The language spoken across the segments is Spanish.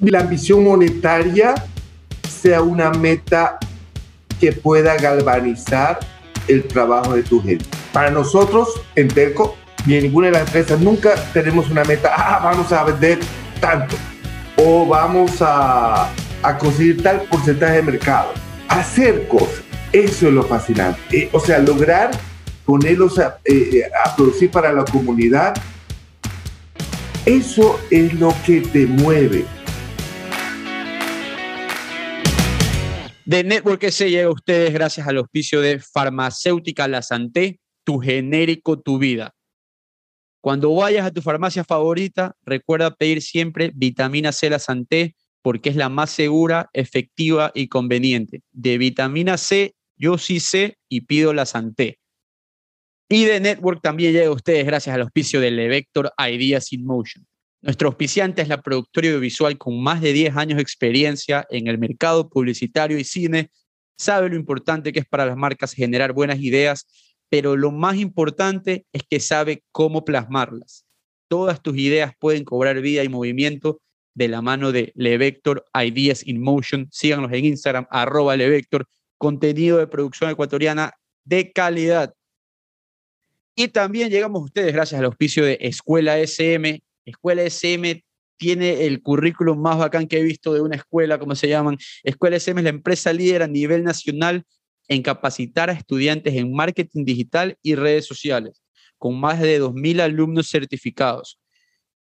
la ambición monetaria sea una meta que pueda galvanizar el trabajo de tu gente. Para nosotros, en Telco, ni en ninguna de las empresas, nunca tenemos una meta, ah, vamos a vender tanto o vamos a, a conseguir tal porcentaje de mercado. Hacer cosas, eso es lo fascinante. Eh, o sea, lograr ponerlos a, eh, a producir para la comunidad, eso es lo que te mueve. De Network se llega a ustedes gracias al auspicio de Farmacéutica La Santé, tu genérico, tu vida. Cuando vayas a tu farmacia favorita, recuerda pedir siempre vitamina C La Santé porque es la más segura, efectiva y conveniente. De vitamina C, yo sí sé y pido La Santé. Y de Network también llega a ustedes gracias al auspicio de Levector Ideas in Motion. Nuestro auspiciante es la productora audiovisual con más de 10 años de experiencia en el mercado publicitario y cine. Sabe lo importante que es para las marcas generar buenas ideas, pero lo más importante es que sabe cómo plasmarlas. Todas tus ideas pueden cobrar vida y movimiento de la mano de Levector Ideas in Motion. Síganos en Instagram, arroba Levector, contenido de producción ecuatoriana de calidad. Y también llegamos a ustedes gracias al auspicio de Escuela SM, Escuela SM tiene el currículum más bacán que he visto de una escuela, como se llaman. Escuela SM es la empresa líder a nivel nacional en capacitar a estudiantes en marketing digital y redes sociales, con más de 2.000 alumnos certificados.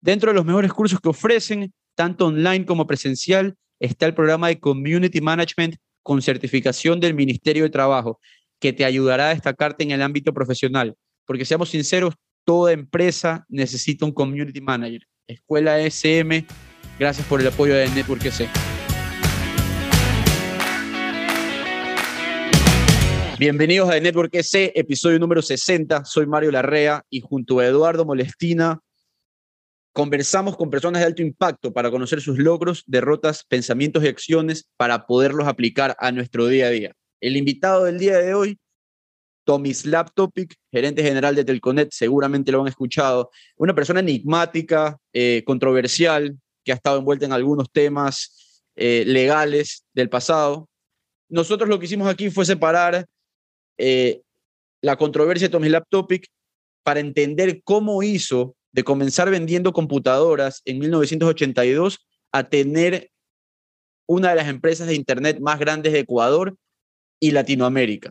Dentro de los mejores cursos que ofrecen, tanto online como presencial, está el programa de Community Management con certificación del Ministerio de Trabajo, que te ayudará a destacarte en el ámbito profesional. Porque seamos sinceros, toda empresa necesita un community manager. Escuela SM, gracias por el apoyo de Network EC. Bienvenidos a Network EC, episodio número 60. Soy Mario Larrea y junto a Eduardo Molestina conversamos con personas de alto impacto para conocer sus logros, derrotas, pensamientos y acciones para poderlos aplicar a nuestro día a día. El invitado del día de hoy Tomislav Topic, gerente general de Telconet, seguramente lo han escuchado. Una persona enigmática, eh, controversial, que ha estado envuelta en algunos temas eh, legales del pasado. Nosotros lo que hicimos aquí fue separar eh, la controversia de Tomislav Topic para entender cómo hizo de comenzar vendiendo computadoras en 1982 a tener una de las empresas de Internet más grandes de Ecuador y Latinoamérica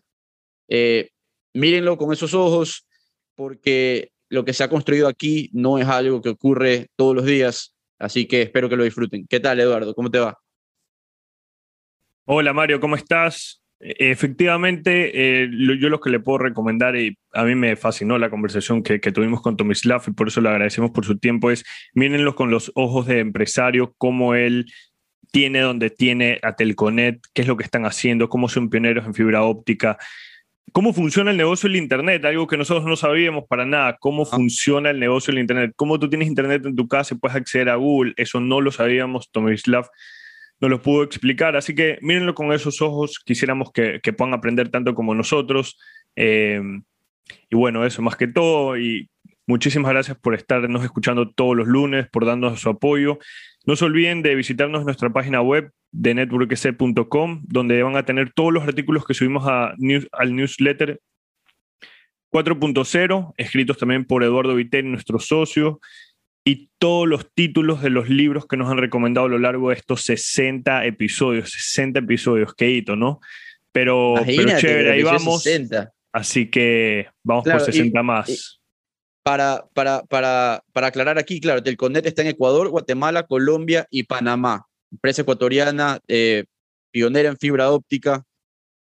mírenlo con esos ojos porque lo que se ha construido aquí no es algo que ocurre todos los días, así que espero que lo disfruten. ¿Qué tal, Eduardo? ¿Cómo te va? Hola, Mario, ¿cómo estás? Efectivamente, eh, yo lo que le puedo recomendar, y a mí me fascinó la conversación que, tuvimos con Tomislav y por eso le agradecemos por su tiempo, es mírenlo con los ojos de empresario, cómo él tiene donde tiene a Telconet, qué es lo que están haciendo, cómo son pioneros en fibra óptica cómo funciona el negocio del Internet, algo que nosotros no sabíamos para nada, cómo ah. funciona el negocio del Internet, cómo tú tienes Internet en tu casa y puedes acceder a Google, eso no lo sabíamos, Tomislav nos lo pudo explicar, así que mírenlo con esos ojos, quisiéramos que, puedan aprender tanto como nosotros. Eh, y bueno, eso más que todo, y muchísimas gracias por estarnos escuchando todos los lunes, por darnos su apoyo. No se olviden de visitarnos en nuestra página web de networkc.com, donde van a tener todos los artículos que subimos a al newsletter 4.0, escritos también por Eduardo Viteri, nuestro socio, y todos los títulos de los libros que nos han recomendado a lo largo de estos 60 episodios, 60 episodios, qué hito, ¿no? Pero, chévere, ahí vamos. Así que vamos por 60 más para, para, para, para aclarar aquí, claro, Telconet está en Ecuador, Guatemala, Colombia y Panamá. Empresa ecuatoriana, eh, pionera en fibra óptica,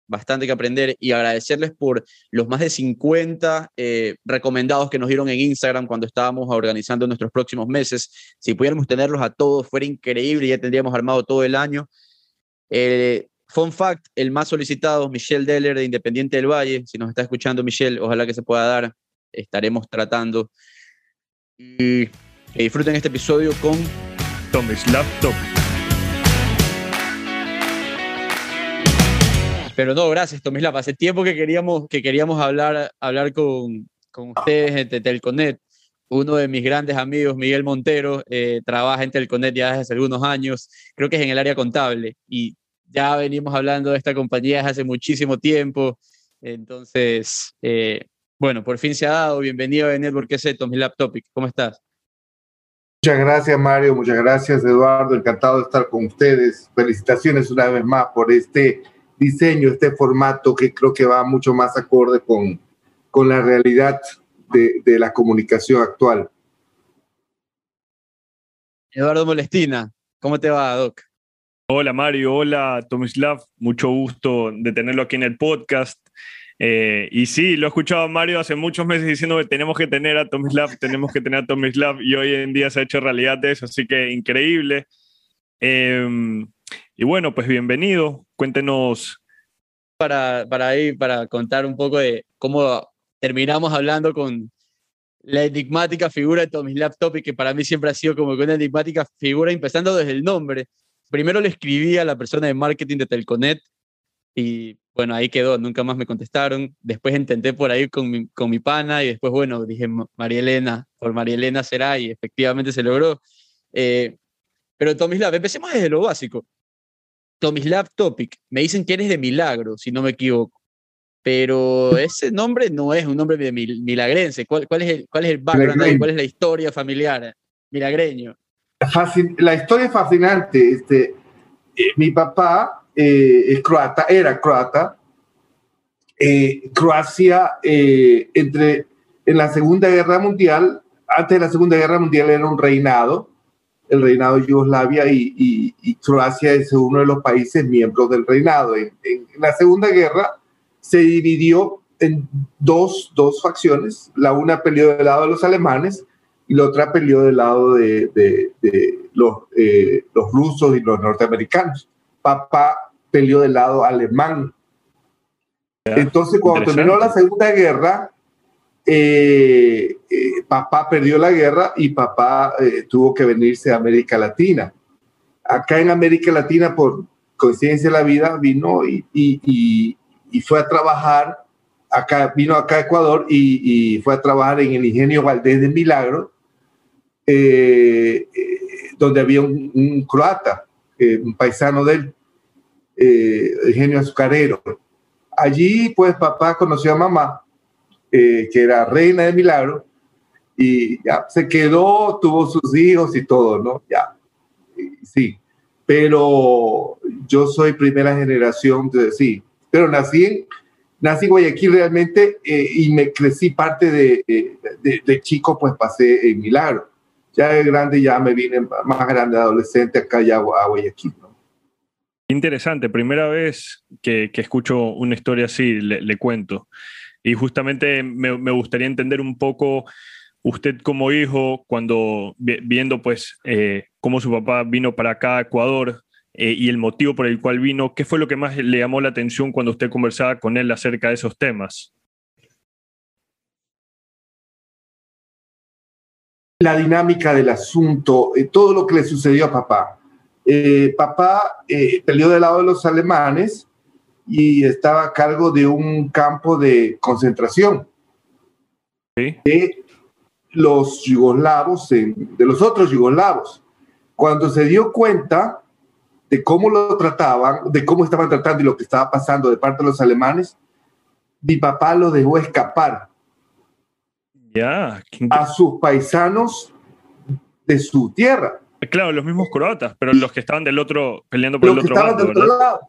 bastante que aprender y agradecerles por los más de 50 eh, recomendados que nos dieron en Instagram cuando estábamos organizando nuestros próximos meses. Si pudiéramos tenerlos a todos, fuera increíble, ya tendríamos armado todo el año. Eh, fun fact, el más solicitado, Michelle Deller de Independiente del Valle. Si nos está escuchando, Michelle, ojalá que se pueda dar estaremos tratando. Y que disfruten este episodio con Tommy's Laptop. Pero no, gracias, Tomislav. Hace tiempo que queríamos, que queríamos hablar, hablar con, con ustedes de Telconet, uno de mis grandes amigos, Miguel Montero, eh, trabaja en Telconet ya desde hace algunos años, creo que es en el área contable, y ya venimos hablando de esta compañía desde hace muchísimo tiempo. Entonces, eh, bueno, por fin se ha dado. Bienvenido a Network S, mi Laptopic. ¿Cómo estás? Muchas gracias, Mario. Muchas gracias, Eduardo. Encantado de estar con ustedes. Felicitaciones una vez más por este diseño, este formato que creo que va mucho más acorde con, con la realidad de, de la comunicación actual. Eduardo Molestina, ¿cómo te va, Doc? Hola Mario, hola Tomislav, mucho gusto de tenerlo aquí en el podcast. Eh, y sí, lo he escuchado a Mario hace muchos meses diciendo que tenemos que tener a Tomislav, tenemos que tener a Tomislav y hoy en día se ha hecho realidad de eso, así que increíble. Em, y bueno, pues bienvenido, cuéntenos. Para, para ir, para contar un poco de cómo terminamos hablando con la enigmática figura de Tomislav Topic, que para mí siempre ha sido como una enigmática figura, empezando desde el nombre primero le escribí a la persona de marketing de Telconet y bueno, ahí quedó, nunca más me contestaron. Después intenté por ahí con mi, con mi pana y después, bueno, dije María Elena, por María Elena será y efectivamente se logró. Eh, pero Tomislav, empecemos desde lo básico. Tomislav Topic, me dicen que eres de Milagro, si no me equivoco, pero ese nombre no es un nombre de milagrense. ¿Cuál, cuál, es, el, cuál es el background ¿Cuál es la historia familiar? Milagreño la historia es fascinante. Este, eh, mi papá eh, croata, era croata. Eh, Croacia, entre, en la Segunda Guerra Mundial, antes de la Segunda Guerra Mundial era un reinado, el reinado de Yugoslavia, y, Croacia es uno de los países miembros del reinado. En, la Segunda Guerra se dividió en dos, dos facciones. La una peleó del lado de los alemanes y la otra peleó del lado de, los, eh, los rusos y los norteamericanos. Papá peleó del lado alemán. Entonces, cuando terminó la Segunda Guerra, eh, eh, papá perdió la guerra y papá tuvo que venirse a América Latina. Acá en América Latina, por coincidencia de la vida, vino y, y, y, fue a trabajar, acá, vino acá a Ecuador y, fue a trabajar en el ingenio Valdés de Milagro, eh, eh, donde había un, croata, eh, un paisano de él, genio azucarero. Allí, pues, papá conoció a mamá, que era reina de Milagro, y ya se quedó, tuvo sus hijos y todo, ¿no? Ya, sí. Pero yo soy primera generación, de, sí, pero nací en, nací Guayaquil realmente y me crecí parte de, de, de, chico, pues pasé en Milagro ya de grande ya me vine más grande, adolescente, acá ya a Guayaquil. ¿no? Interesante, primera vez que, que, escucho una historia así, le, cuento. Y justamente me, me, gustaría entender un poco usted como hijo, cuando viendo pues eh, cómo su papá vino para acá a Ecuador eh, y el motivo por el cual vino, ¿qué fue lo que más le llamó la atención cuando usted conversaba con él acerca de esos temas? la dinámica del asunto, eh, todo lo que le sucedió a papá. Eh, papá eh, peleó del lado de los alemanes y estaba a cargo de un campo de concentración de los yugoslavos, de los otros yugoslavos. Cuando se dio cuenta de cómo lo trataban, de cómo estaban tratando y lo que estaba pasando de parte de los alemanes, mi papá lo dejó escapar a sus paisanos de su tierra. Claro, los mismos croatas, pero los que estaban del otro, peleando por el otro, lado,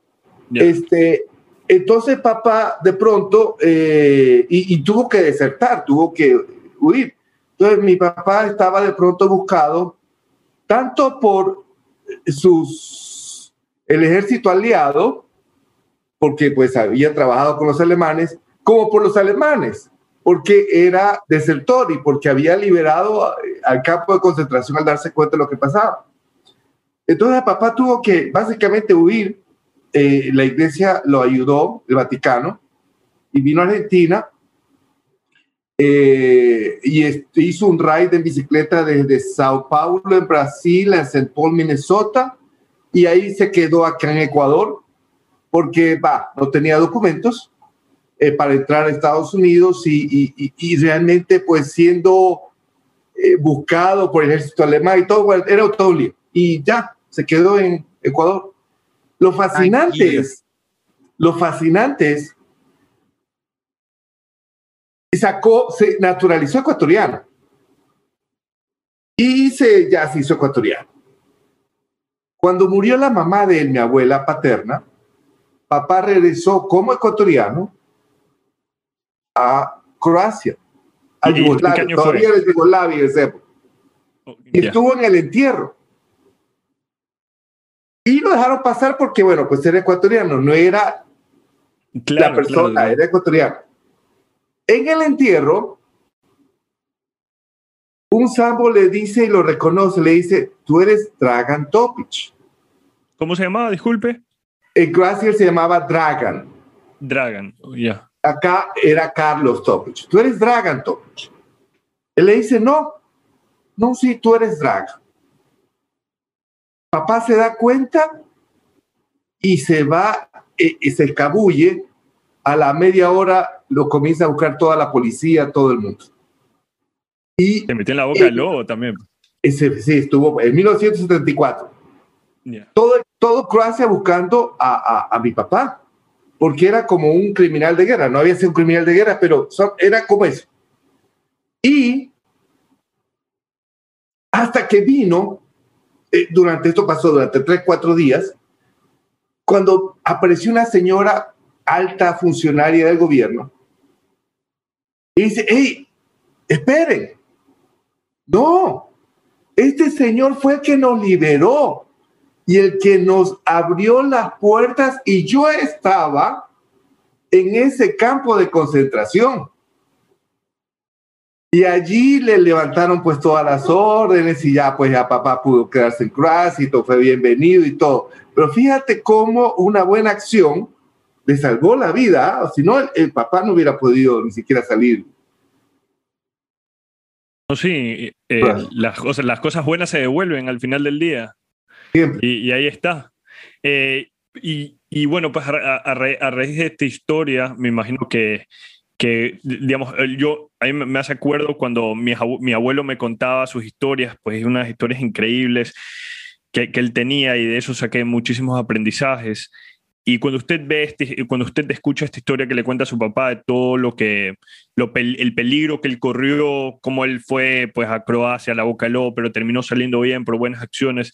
Este, entonces papá de pronto, eh, y, tuvo que desertar, tuvo que huir. Entonces mi papá estaba de pronto buscado tanto por sus, el ejército aliado, porque pues había trabajado con los alemanes, como por los alemanes porque era desertor y porque había liberado al campo de concentración al darse cuenta de lo que pasaba. Entonces papá tuvo que básicamente huir. Eh, la iglesia lo ayudó, el Vaticano, y vino a Argentina eh, y hizo un ride en bicicleta desde Sao Paulo, en Brasil, a St. Paul, Minnesota, y ahí se quedó acá en Ecuador, porque va, no tenía documentos, eh, para entrar a Estados Unidos y, y, realmente pues siendo eh, buscado por el ejército alemán y todo, era todo lío. Y ya, se quedó en Ecuador. Lo fascinante es, lo fascinante es, sacó, se naturalizó ecuatoriano. Y se, ya se hizo ecuatoriano. Cuando murió la mamá de él, mi abuela paterna, papá regresó como ecuatoriano a Croacia, a ¿Y- y Yugoslavia, fue? todavía era Yugoslavia en esa época. Y estuvo en el entierro. Y lo dejaron pasar porque, bueno, pues era ecuatoriano, no era Claro, la persona, claro. era ecuatoriano. En el entierro, un sambo le dice y lo reconoce, le dice, tú eres Dragan Topic. ¿Cómo se llamaba? Disculpe. En Croacia se llamaba Dragan. Dragan. Oh, Ya. Acá era Carlos Topic. Tú eres Dragan Topic. Él le dice, no, no, sí, tú eres Dragan. Papá se da cuenta y se va, eh, y se escabulle. A la media hora lo comienza a buscar toda la policía, todo el mundo. Y Te metió en la boca el lobo también. ese, sí, estuvo en 1974. Ya. Todo, todo Croacia buscando a, a- a mi papá, porque era como un criminal de guerra. No había sido un criminal de guerra, pero era como eso. Y hasta que vino, eh, durante esto pasó durante tres, cuatro días, cuando apareció una señora alta funcionaria del gobierno y dice, hey, esperen, no, este señor fue el que nos liberó y el que nos abrió las puertas y yo estaba en ese campo de concentración. Y allí le levantaron pues todas las órdenes y ya pues ya papá pudo quedarse en Croacia y todo fue bienvenido y todo. Pero fíjate cómo una buena acción le salvó la vida, o si no el, el papá no hubiera podido ni siquiera salir. No, sí, eh, las, cosas, las cosas buenas se devuelven al final del día. Siempre. Y, y ahí está. Eh, y, y bueno, pues a, a- a ra- a raíz de esta historia, me imagino que, que digamos, yo, me hace acuerdo cuando mi, mi abuelo me contaba sus historias, pues unas historias increíbles que, que él tenía y de eso saqué muchísimos aprendizajes. Y cuando usted ve este, cuando usted escucha esta historia que le cuenta a su papá de todo lo que, lo el peligro que él corrió, cómo él fue pues a Croacia, a la Boca Lobo, pero terminó saliendo bien por buenas acciones.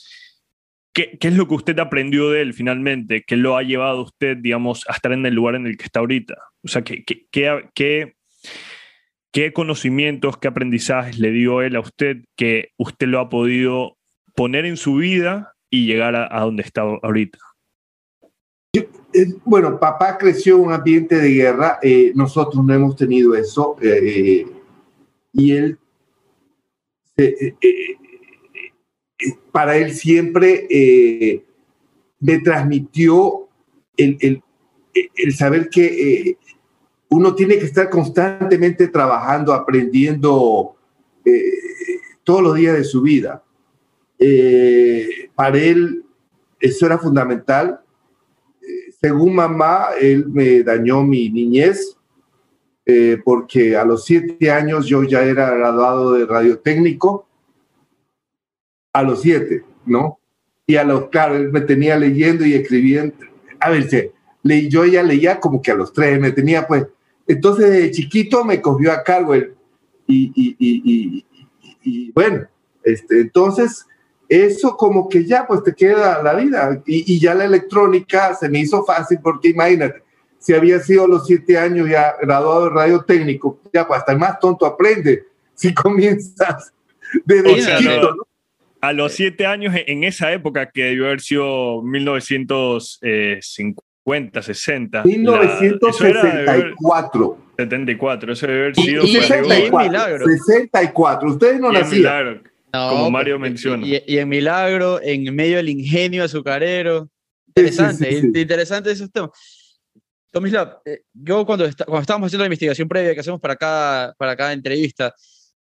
¿Qué, es lo que usted aprendió de él finalmente? ¿Qué lo ha llevado a usted, digamos, a estar en el lugar en el que está ahorita? O sea, ¿qué, qué, qué, conocimientos, qué aprendizajes le dio él a usted que usted lo ha podido poner en su vida y llegar a, donde está ahorita? Eh, bueno, papá creció en un ambiente de guerra, eh, nosotros no hemos tenido eso, eh, y él, para él siempre eh, me transmitió el, el- el saber que eh, uno tiene que estar constantemente trabajando, aprendiendo eh, todos los días de su vida. Eh, para él eso era fundamental según mamá, él me dañó mi niñez eh, porque a los siete años yo ya era graduado de radiotécnico. A los siete, ¿no? Y a los, claro, él me tenía leyendo y escribiendo. A ver, se- le, yo ya leía como que a los tres, me tenía pues. Entonces, de chiquito me cogió a cargo él. Y, y, y, y- bueno, este, entonces eso como que ya pues te queda la vida y, ya la electrónica se me hizo fácil porque imagínate, si había sido a los siete años ya graduado de radio técnico, ya pues hasta el más tonto aprende si comienzas desde O sea, chiquito, ¿no? A los siete años, en esa época que debió haber sido 1950, 60. la- eso era de haber- 1964. 74, eso debe haber Y- sido. y- y- 64, milagro. 64. Ustedes no nacían. milagro. No, Como Mario y- menciona. Y, y en Milagro, en medio del ingenio azucarero. Sí, sí, Interesante, sí, sí. interesante esos temas. Tomislav, eh, yo cuando, esta- cuando estábamos haciendo la investigación previa que hacemos para cada, para cada entrevista,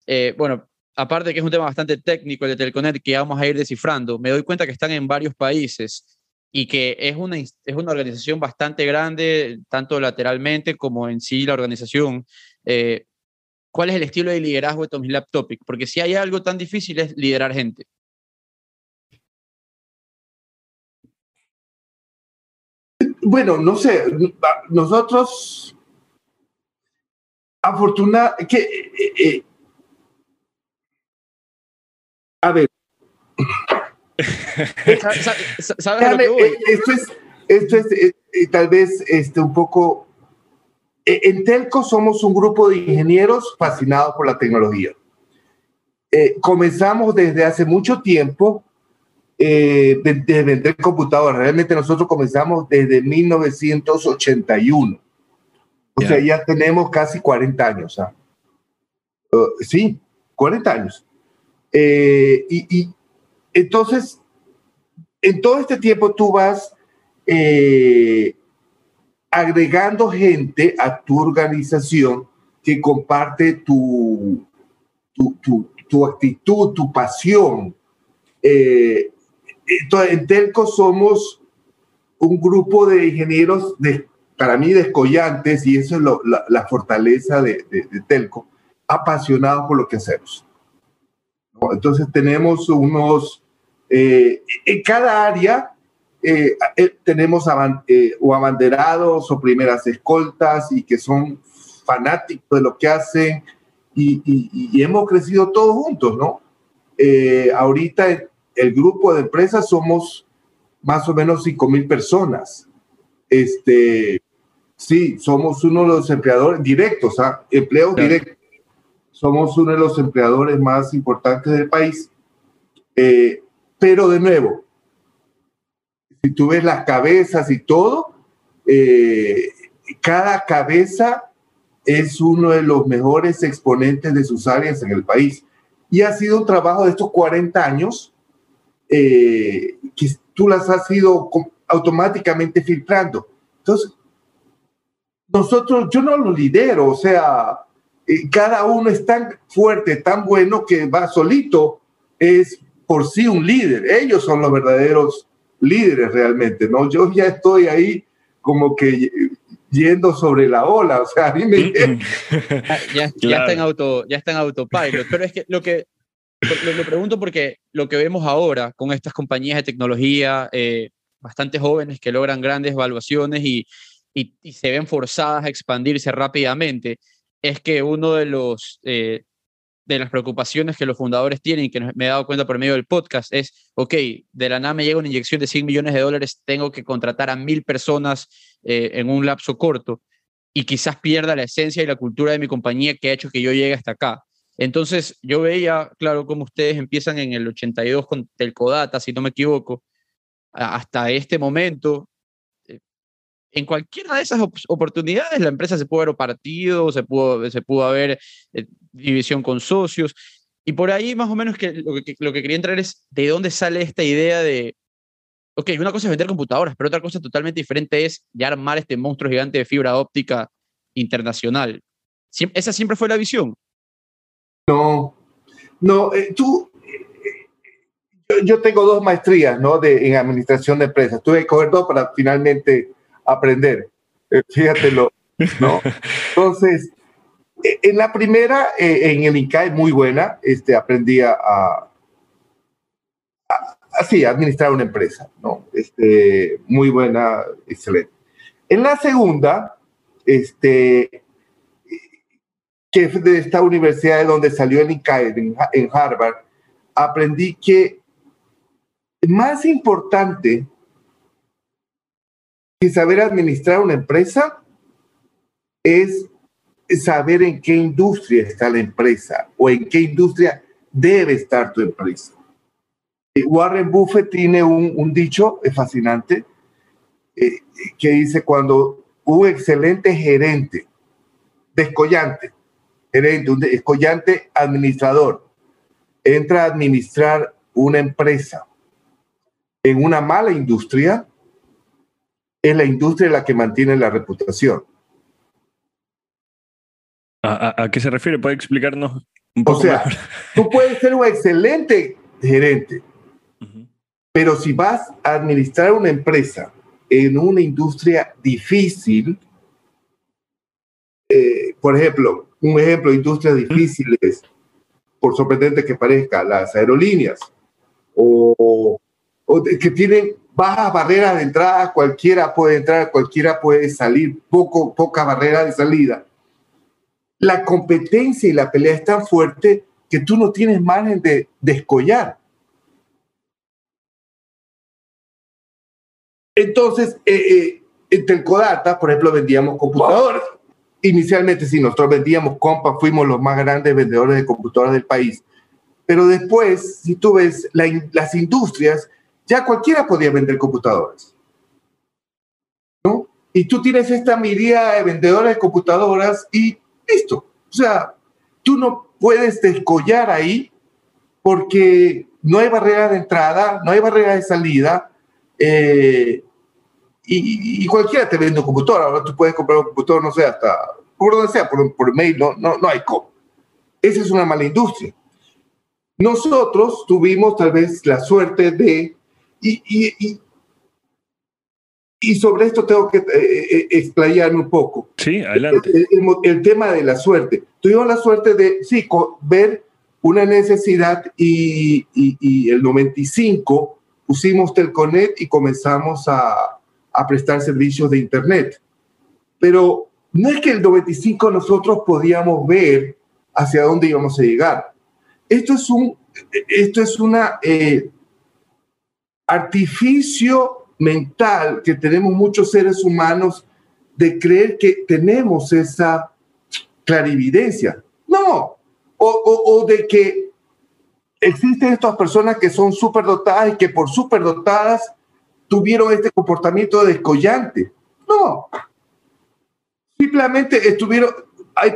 eh, bueno, aparte que es un tema bastante técnico el de Telconet que vamos a ir descifrando, me doy cuenta que están en varios países y que es una, es una organización bastante grande, tanto lateralmente como en sí la organización. Eh, ¿cuál es el estilo de liderazgo de Tomislav Topic? Porque si hay algo tan difícil es liderar gente. Bueno, no sé, nosotros, que, eh, eh, a ver. ¿Sabes lo que voy? Esto es, esto es eh, tal vez este, un poco... En Telco somos un grupo de ingenieros fascinados por la tecnología. comenzamos desde hace mucho tiempo eh, de, vender computadoras. Realmente nosotros comenzamos desde 1981. O sea, ya tenemos casi 40 años. ¿ah? Uh, sí, 40 años. Eh, y, entonces, en todo este tiempo tú vas eh, agregando gente a tu organización que comparte tu, tu, tu, actitud, tu pasión. Eh, en Telco somos un grupo de ingenieros, para mí, descollantes, y eso es la, fortaleza de, Telco, apasionados por lo que hacemos. Entonces tenemos unos, eh, en cada área eh, eh, tenemos o abanderados o primeras escoltas y que son fanáticos de lo que hacen y, y hemos crecido todos juntos, ¿no? ahorita el grupo de empresas somos más o menos 5 mil personas. Este, sí, somos uno de los empleadores directos, ¿ah? empleos directos. Somos uno de los empleadores más importantes del país. Eh, pero de nuevo, si tú ves las cabezas y todo, eh, cada cabeza es uno de los mejores exponentes de sus áreas en el país. Y ha sido un trabajo de estos 40 años eh, que tú las has ido automáticamente filtrando. Entonces, nosotros, yo no lo lidero, o sea, eh, cada uno es tan fuerte, tan bueno que va solito, es por sí un líder. Ellos son los verdaderos líderes realmente, ¿no? Yo ya estoy ahí como que yendo sobre la ola, o sea, a mí me... ya, ya, está en auto, ya está en autopilot, pero es que lo que lo, pregunto porque lo que vemos ahora con estas compañías de tecnología, eh, bastante jóvenes que logran grandes evaluaciones y, y, se ven forzadas a expandirse rápidamente, es que uno de los... Eh, de las preocupaciones que los fundadores tienen, que me he dado cuenta por medio del podcast, es, ok, de la nada me llega una inyección de 100 millones de dólares, tengo que contratar a mil personas eh, en un lapso corto y quizás pierda la esencia y la cultura de mi compañía que ha hecho que yo llegue hasta acá. Entonces, yo veía, claro, cómo ustedes empiezan en el 82 con Telcodata, si no me equivoco, hasta este momento. Eh, en cualquiera de esas oportunidades, la empresa se pudo haber partido, se pudo, se pudo haber eh, división con socios. Y por ahí, más o menos, que lo, que quería entrar es de dónde sale esta idea de, ok, una cosa es vender computadoras, pero otra cosa totalmente diferente es ya armar este monstruo gigante de fibra óptica internacional. ¿Esa siempre fue la visión? No, no, eh, tú, yo, tengo dos maestrías, ¿no? De, en administración de empresas. Tuve que coger dos para finalmente aprender. Eh, fíjatelo, ¿no? Entonces, e, en la primera, eh, en el INCAE, muy buena, este, aprendí a, así, administrar una empresa, ¿no? Este, muy buena, excelente. En la segunda, este, que de esta universidad de donde salió el INCAE, en, Harvard, aprendí que más importante que saber administrar una empresa es saber en qué industria está la empresa o en qué industria debe estar tu empresa. Eh, Warren Buffett tiene un, dicho fascinante eh, que dice cuando un excelente gerente, descollante, gerente, un escollante administrador, entra a administrar una empresa en una mala industria, es la industria la que mantiene la reputación. ¿A, qué se refiere? ¿Puede explicarnos un poco? O sea, tú puedes ser un excelente gerente, pero si vas a administrar una empresa en una industria difícil, eh, por ejemplo, un ejemplo de industrias difíciles, por sorprendente que parezca, las aerolíneas, o, o que tienen bajas barreras de entrada, cualquiera puede entrar, cualquiera puede salir, poco, poca barrera de salida. La competencia y la pelea es tan fuerte que tú no tienes margen de descollar. Entonces, eh, eh, en Telcodata, por ejemplo, vendíamos computadoras. Inicialmente, sí, nosotros vendíamos compas, fuimos los más grandes vendedores de computadoras del país. Pero después, si tú ves las industrias, ya cualquiera podía vender computadoras. ¿No? Y tú tienes esta mirada de vendedores de computadoras y listo. O sea, tú no puedes descollar ahí porque no hay barrera de entrada, no hay barrera de salida. Eh, y, cualquiera te vende un computador. Ahora tú puedes comprar un computador, no sé, hasta por donde sea, por, por mail, no, no, no hay cómo. Esa es una mala industria. Nosotros tuvimos tal vez la suerte de, y, y, y sobre esto tengo que eh, eh, explayarme un poco. Sí, adelante. El, tema de la suerte. Tuvimos la suerte de, sí, ver una necesidad y, y, el 95 pusimos Telconet y comenzamos a, a prestar servicios de Internet. Pero no es que el 95 nosotros podíamos ver hacia dónde íbamos a llegar. Esto es un esto es una eh, artificio mental que tenemos muchos seres humanos de creer que tenemos esa clarividencia. No, o, de que existen estas personas que son superdotadas y que por superdotadas tuvieron este comportamiento descollante. No. Simplemente estuvieron, hay,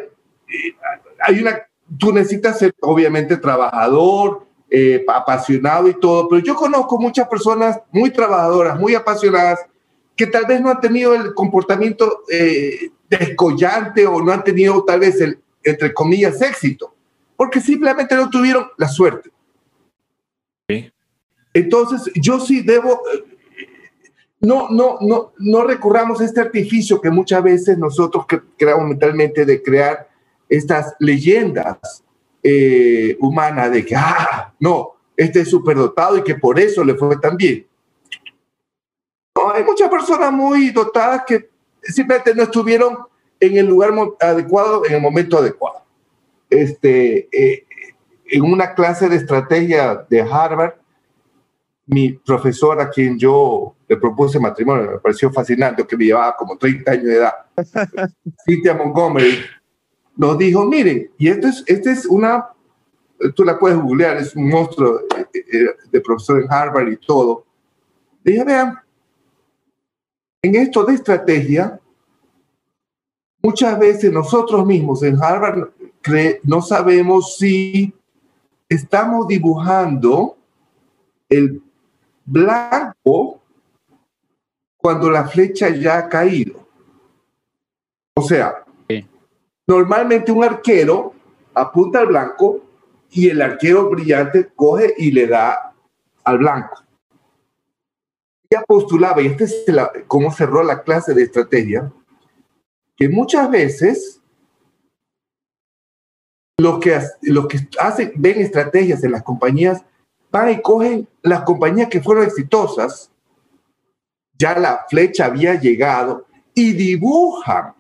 hay una, tú necesitas ser obviamente trabajador, eh, apasionado y todo, pero yo conozco muchas personas muy trabajadoras, muy apasionadas, que tal vez no han tenido el comportamiento eh, descollante o no han tenido tal vez el, entre comillas, éxito, porque simplemente no tuvieron la suerte. Entonces, yo sí debo, no, no, no, no recurramos a este artificio que muchas veces nosotros creamos mentalmente de crear estas leyendas eh, humanas de que, ah, no, este es superdotado y que por eso le fue tan bien. No, hay muchas personas muy dotadas que simplemente no estuvieron en el lugar adecuado, en el momento adecuado. Este, eh, en una clase de estrategia de Harvard, mi profesor a quien yo le propuse matrimonio, me pareció fascinante, que me llevaba como 30 años de edad, Cynthia Montgomery, nos dijo, miren, y esto es, este es una, tú la puedes googlear, es un monstruo eh, eh, de, profesor en Harvard y todo. Dije, vean, en esto de estrategia, muchas veces nosotros mismos en Harvard no sabemos si estamos dibujando el blanco cuando la flecha ya ha caído. O sea, normalmente un arquero apunta al blanco y el arquero brillante coge y le da al blanco. Ya postulaba, y este es cómo cerró la clase de estrategia, que muchas veces los que, los que hacen, ven estrategias en las compañías van y cogen las compañías que fueron exitosas, ya la flecha había llegado y dibujan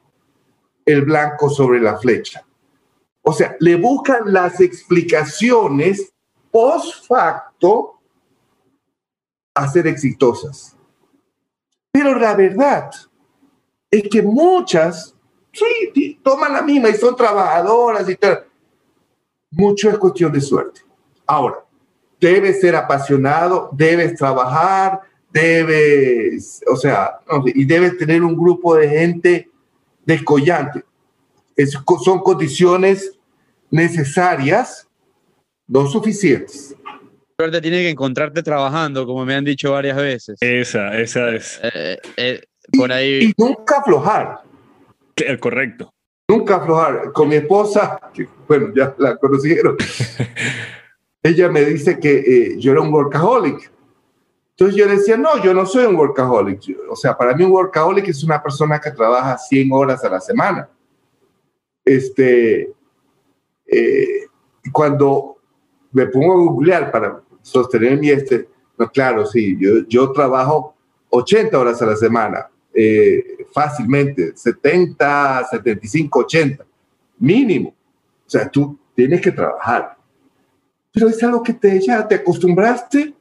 el blanco sobre la flecha. O sea, le buscan las explicaciones post facto a ser exitosas. Pero la verdad es que muchas, sí, toman la misma y son trabajadoras y tal. Mucho es cuestión de suerte. Ahora, debes ser apasionado, debes trabajar, debes, o sea, y debes tener un grupo de gente descollante. son condiciones necesarias, no suficientes. Suerte tiene que encontrarte trabajando, como me han dicho varias veces. Esa, esa es. Eh, eh, por ahí. Y, nunca aflojar. Correcto. Nunca aflojar. Con mi esposa, bueno, ya la conocieron. ella me dice que eh, yo era un workaholic. Entonces yo decía, no, yo no soy un workaholic. O sea, para mí un workaholic es una persona que trabaja 100 horas a la semana. Este, eh, cuando me pongo a googlear para sostener mi este, no, claro, sí, yo, yo trabajo 80 horas a la semana, eh, fácilmente, 70, 75, 80, mínimo. O sea, tú tienes que trabajar. Pero es algo que te ya te acostumbraste,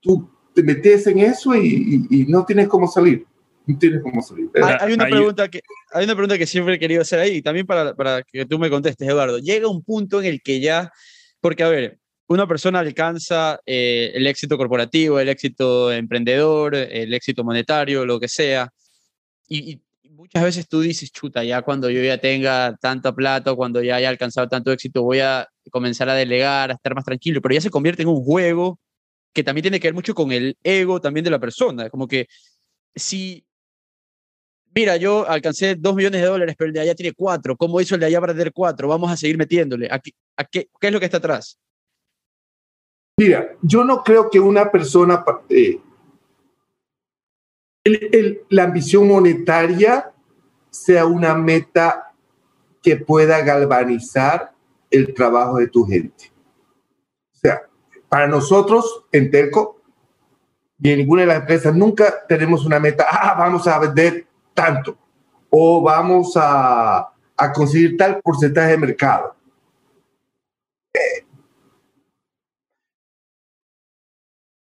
tú te metes en eso y, y, no tienes cómo salir. No tienes cómo salir. Hay, una pregunta que, hay una pregunta que siempre he querido hacer ahí, y también para, para que tú me contestes, Eduardo. Llega un punto en el que ya, porque a ver, una persona alcanza eh, el éxito corporativo, el éxito emprendedor, el éxito monetario, lo que sea, y, y, muchas veces tú dices, chuta, ya cuando yo ya tenga tanta plata, cuando ya haya alcanzado tanto éxito, voy a comenzar a delegar, a estar más tranquilo, pero ya se convierte en un juego que también tiene que ver mucho con el ego también de la persona, como que si, mira, yo alcancé dos millones de dólares, pero el de allá tiene cuatro, ¿cómo hizo el de allá para tener cuatro? Vamos a seguir metiéndole. ¿A qué, a qué, qué es lo que está atrás? Mira, yo no creo que una persona, eh, la ambición monetaria sea una meta que pueda galvanizar el trabajo de tu gente. O sea, para nosotros en Telco y en ninguna de las empresas nunca tenemos una meta, ah, vamos a vender tanto o vamos a, conseguir tal porcentaje de mercado. Eh,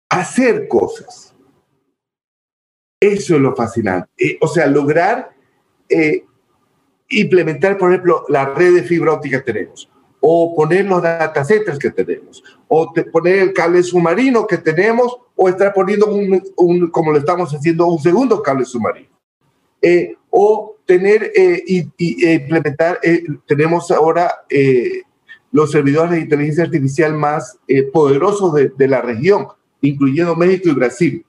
hacer cosas. Eso es lo fascinante. Eh, o sea, lograr eh, implementar, por ejemplo, la red de fibra óptica que tenemos, o poner los data que tenemos, o poner el cable submarino que tenemos, o estar poniendo, un, como lo estamos haciendo, un segundo cable submarino. Eh, o tener eh, y, implementar, eh, tenemos ahora eh, los servidores de inteligencia artificial más poderosos de, la región, incluyendo México y Brasil.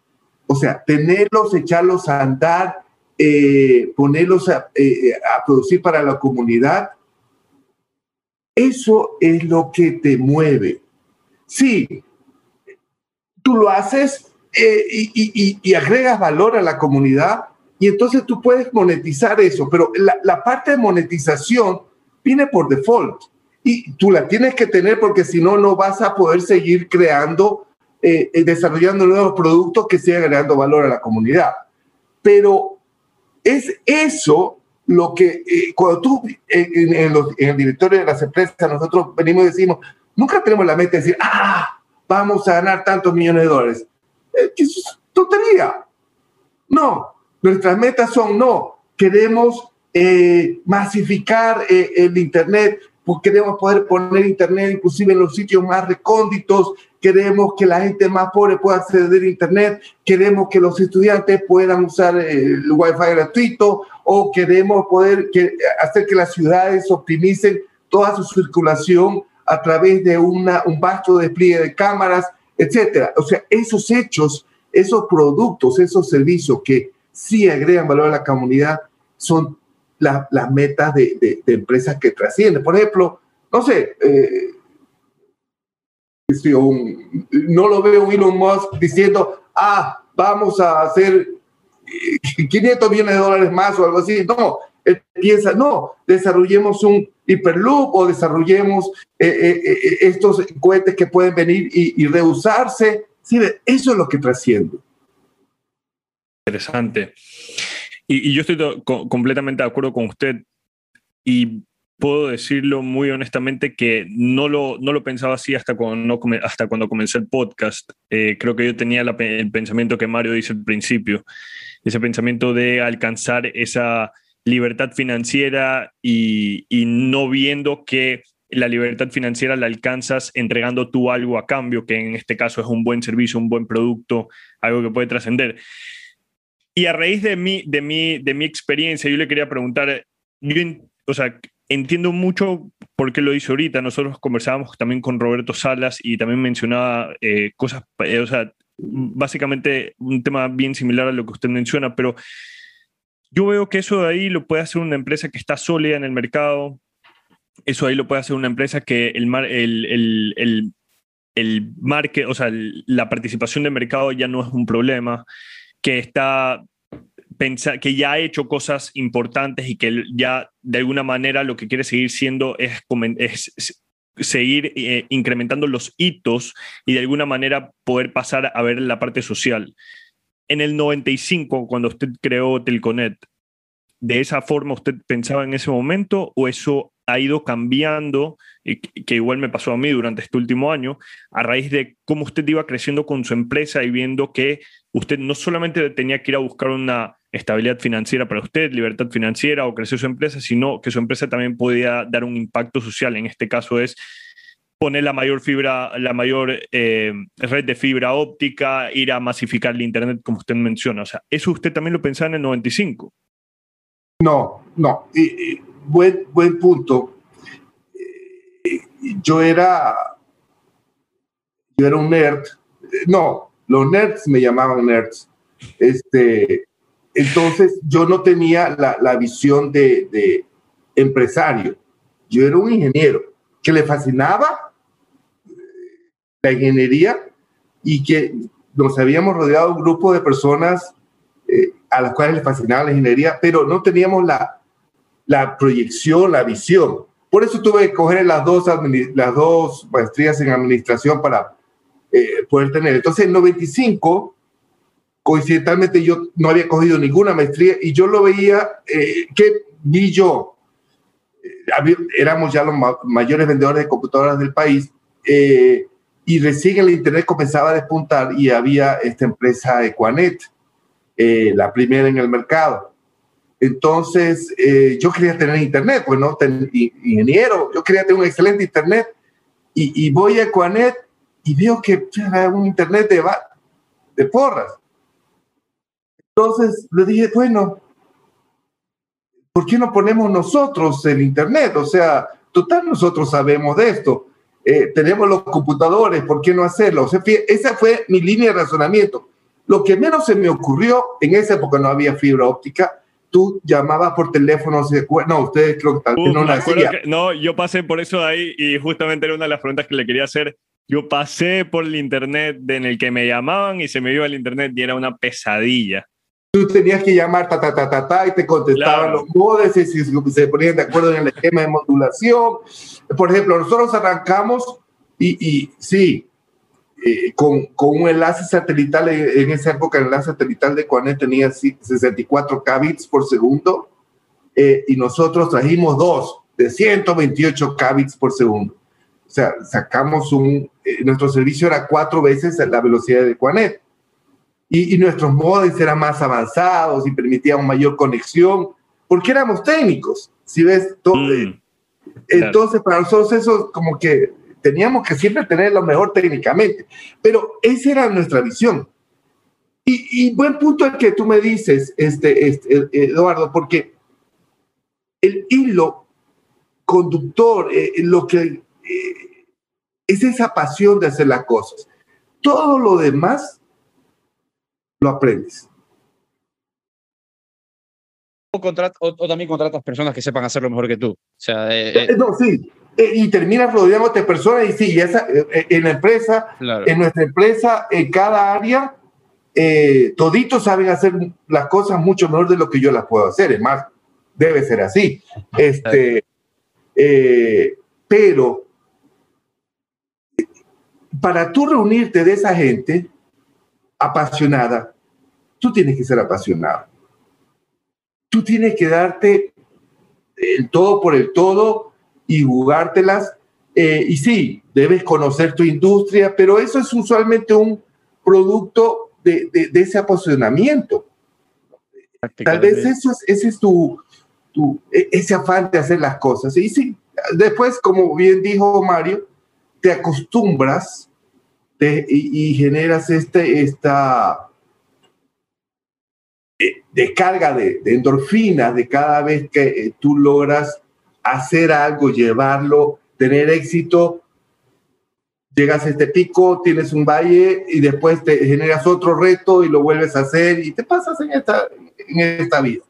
O sea, tenerlos, echarlos a andar, eh, ponerlos eh, a, producir para la comunidad, eso es lo que te mueve. Sí, tú lo haces eh, y, agregas valor a la comunidad y entonces tú puedes monetizar eso, pero la, parte de monetización viene por default y tú la tienes que tener porque si no, no vas a poder seguir creando, eh, desarrollando nuevos productos que sigan agregando valor a la comunidad. Pero es eso lo que eh, cuando tú en, en, los, en, el directorio de las empresas nosotros venimos y decimos, nunca tenemos la meta de decir, ah, vamos a ganar tantos millones de dólares. Eh, eso es tontería. No, nuestras metas son, no, queremos eh, masificar eh, el Internet, porque queremos poder poner Internet inclusive en los sitios más recónditos, queremos que la gente más pobre pueda acceder a Internet, queremos que los estudiantes puedan usar el Wi-Fi gratuito o queremos poder hacer que las ciudades optimicen toda su circulación a través de un vasto despliegue de cámaras, etcétera. O sea, esos hechos, esos productos, esos servicios que sí agregan valor a la comunidad son la, las metas de, empresas que trascienden. Por ejemplo, no sé, eh, no lo veo Elon Musk diciendo, ah, vamos a hacer 500 millones de dólares más o algo así. No, él piensa, no, desarrollemos un hiperloop o desarrollemos eh, eh, eh, estos cohetes que pueden venir y, y reusarse. Sí, eso es lo que trasciende. Interesante. Y, y yo estoy completamente de acuerdo con usted. Y puedo decirlo muy honestamente que no lo, no lo pensaba así hasta cuando, no, hasta cuando comencé el podcast. Eh, creo que yo tenía la, el pensamiento que Mario dice al principio, ese pensamiento de alcanzar esa libertad financiera y, y no viendo que la libertad financiera la alcanzas entregando tú algo a cambio, que en este caso es un buen servicio, un buen producto, algo que puede trascender. Y a raíz de mi, de, mi, de mi experiencia, yo le quería preguntar, yo, o sea, entiendo mucho por qué lo hizo ahorita. Nosotros conversábamos también con Roberto Salas y también mencionaba eh, cosas, eh, o sea, básicamente un tema bien similar a lo que usted menciona, pero yo veo que eso de ahí lo puede hacer una empresa que está sólida en el mercado. Eso ahí lo puede hacer una empresa que el, el, el, el, el market, o sea, la participación de mercado ya no es un problema, que está pensar, que ya ha hecho cosas importantes y que ya de alguna manera lo que quiere seguir siendo es, es seguir eh, incrementando los hitos y de alguna manera poder pasar a ver la parte social. En el 95, cuando usted creó Telconet, ¿de esa forma usted pensaba en ese momento o eso ha ido cambiando, que igual me pasó a mí durante este último año, a raíz de cómo usted iba creciendo con su empresa y viendo que usted no solamente tenía que ir a buscar una estabilidad financiera para usted, libertad financiera o crecer su empresa, sino que su empresa también podía dar un impacto social. En este caso es poner la mayor fibra, la mayor eh, red de fibra óptica, ir a masificar el Internet, como usted menciona. O sea, ¿eso usted también lo pensaba en el 95? No, no. Buen, buen punto. Yo era, yo era un nerd. No, los nerds me llamaban nerds. Este, entonces yo no tenía la, visión de, empresario. Yo era un ingeniero que le fascinaba la ingeniería y que nos habíamos rodeado un grupo de personas eh, a las cuales les fascinaba la ingeniería, pero no teníamos la, la proyección, la visión. Por eso tuve que coger las dos, las dos maestrías en administración para eh, poder tener. Entonces, en 95 coincidentalmente yo no había cogido ninguna maestría y yo lo veía, eh, vi yo, eh, éramos ya los mayores vendedores de computadoras del país eh, y recién el Internet comenzaba a despuntar y había esta empresa Equanet, la primera en el mercado. Entonces, yo quería tener Internet, pues no, ingeniero, yo quería tener un excelente Internet. Y, y voy a Equanet y veo que era un Internet de, de porras entonces le dije, bueno, ¿por qué no ponemos nosotros el Internet? O sea, total, nosotros sabemos de esto. Eh, tenemos los computadores, ¿por qué no hacerlo? O sea, esa fue mi línea de razonamiento. Lo que menos se me ocurrió, en esa época no había fibra óptica, tú llamabas por teléfono, no, ustedes creo que no nacían. No, yo pasé por eso ahí y justamente era una de las preguntas que le quería hacer. Yo pasé por el internet en el que me llamaban y se me iba el internet y era una pesadilla tú tenías que llamar ta, ta, ta, ta, ta y te contestaban los modes y se ponían de acuerdo en el esquema de modulación. Por ejemplo, nosotros arrancamos y, y sí, eh, con, con, un enlace satelital, en, esa época el enlace satelital de Quanet tenía 64 kbits por segundo eh, y nosotros trajimos dos de 128 kbits por segundo. O sea, sacamos un, eh, nuestro servicio era cuatro veces la velocidad de Quanet y, nuestros modems eran más avanzados y permitían mayor conexión, porque éramos técnicos, si ves? Todo, mm, entonces, para nosotros eso como que teníamos que siempre tener lo mejor técnicamente, pero esa era nuestra visión. Y, buen punto el que tú me dices, este, este Eduardo, porque el hilo conductor, eh, lo que eh, es esa pasión de hacer las cosas. Todo lo demás lo aprendes. O, o, también contratas personas que sepan hacerlo mejor que tú. O sea, eh, eh. no, sí. Eh, y terminas rodeándote de personas y sí, esa, en la empresa, en nuestra empresa, en cada área, toditos saben hacer las cosas mucho mejor de lo que yo las puedo hacer. Es más, debe ser así. Este, pero para tú reunirte de esa gente, apasionada, tú tienes que ser apasionado. Tú tienes que darte el todo por el todo y jugártelas. Eh, y sí, debes conocer tu industria, pero eso es usualmente un producto de, ese apasionamiento. Tal vez eso es, ese es tu, tu, e, ese afán de hacer las cosas. Y sí, después, como bien dijo Mario, te acostumbras y, generas este, esta descarga de, endorfinas de cada vez que eh, tú logras hacer algo, llevarlo, tener éxito. Llegas a este pico, tienes un valle y después te generas otro reto y lo vuelves a hacer y te pasas en esta, en esta vida.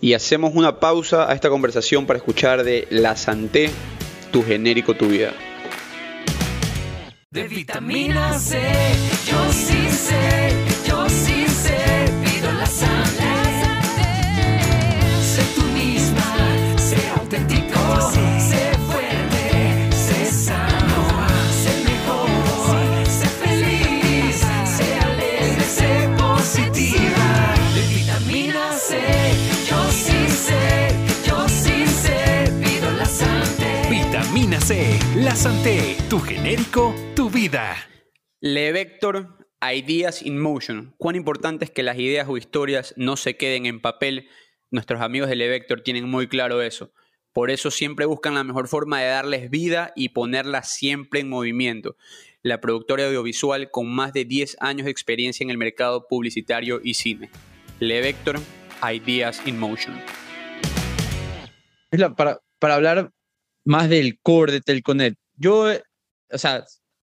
Y hacemos una pausa a esta conversación para escuchar de La Santé, tu genérico, tu vida de vitamina C. Yo sí sé, yo sí sé, La Santé, tu genérico, tu vida. Le Vector, Ideas in Motion. Cuán importante es que las ideas o historias no se queden en papel. Nuestros amigos de Le Vector tienen muy claro eso. Por eso siempre buscan la mejor forma de darles vida y ponerlas siempre en movimiento. La productora audiovisual con más de 10 años de experiencia en el mercado publicitario y cine. Le Vector, Ideas in Motion. para, para hablar más del core de Telconet, yo, o sea,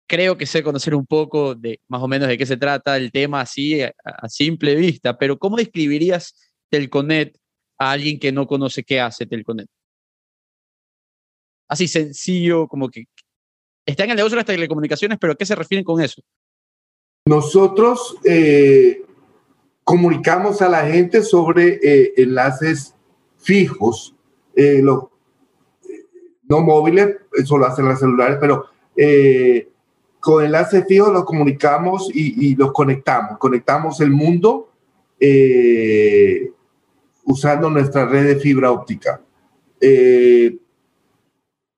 creo que sé conocer un poco de más o menos de qué se trata el tema así a, simple vista, pero ¿cómo describirías Telconet a alguien que no conoce qué hace Telconet? Así sencillo, como que está en el negocio de las telecomunicaciones, pero ¿a qué se refieren con eso? Nosotros eh, comunicamos a la gente sobre eh, enlaces fijos, eh, los, no móviles, eso lo hacen las celulares, pero con enlaces fijos los comunicamos y, y los conectamos. Conectamos el mundo usando nuestra red de fibra óptica. Eh,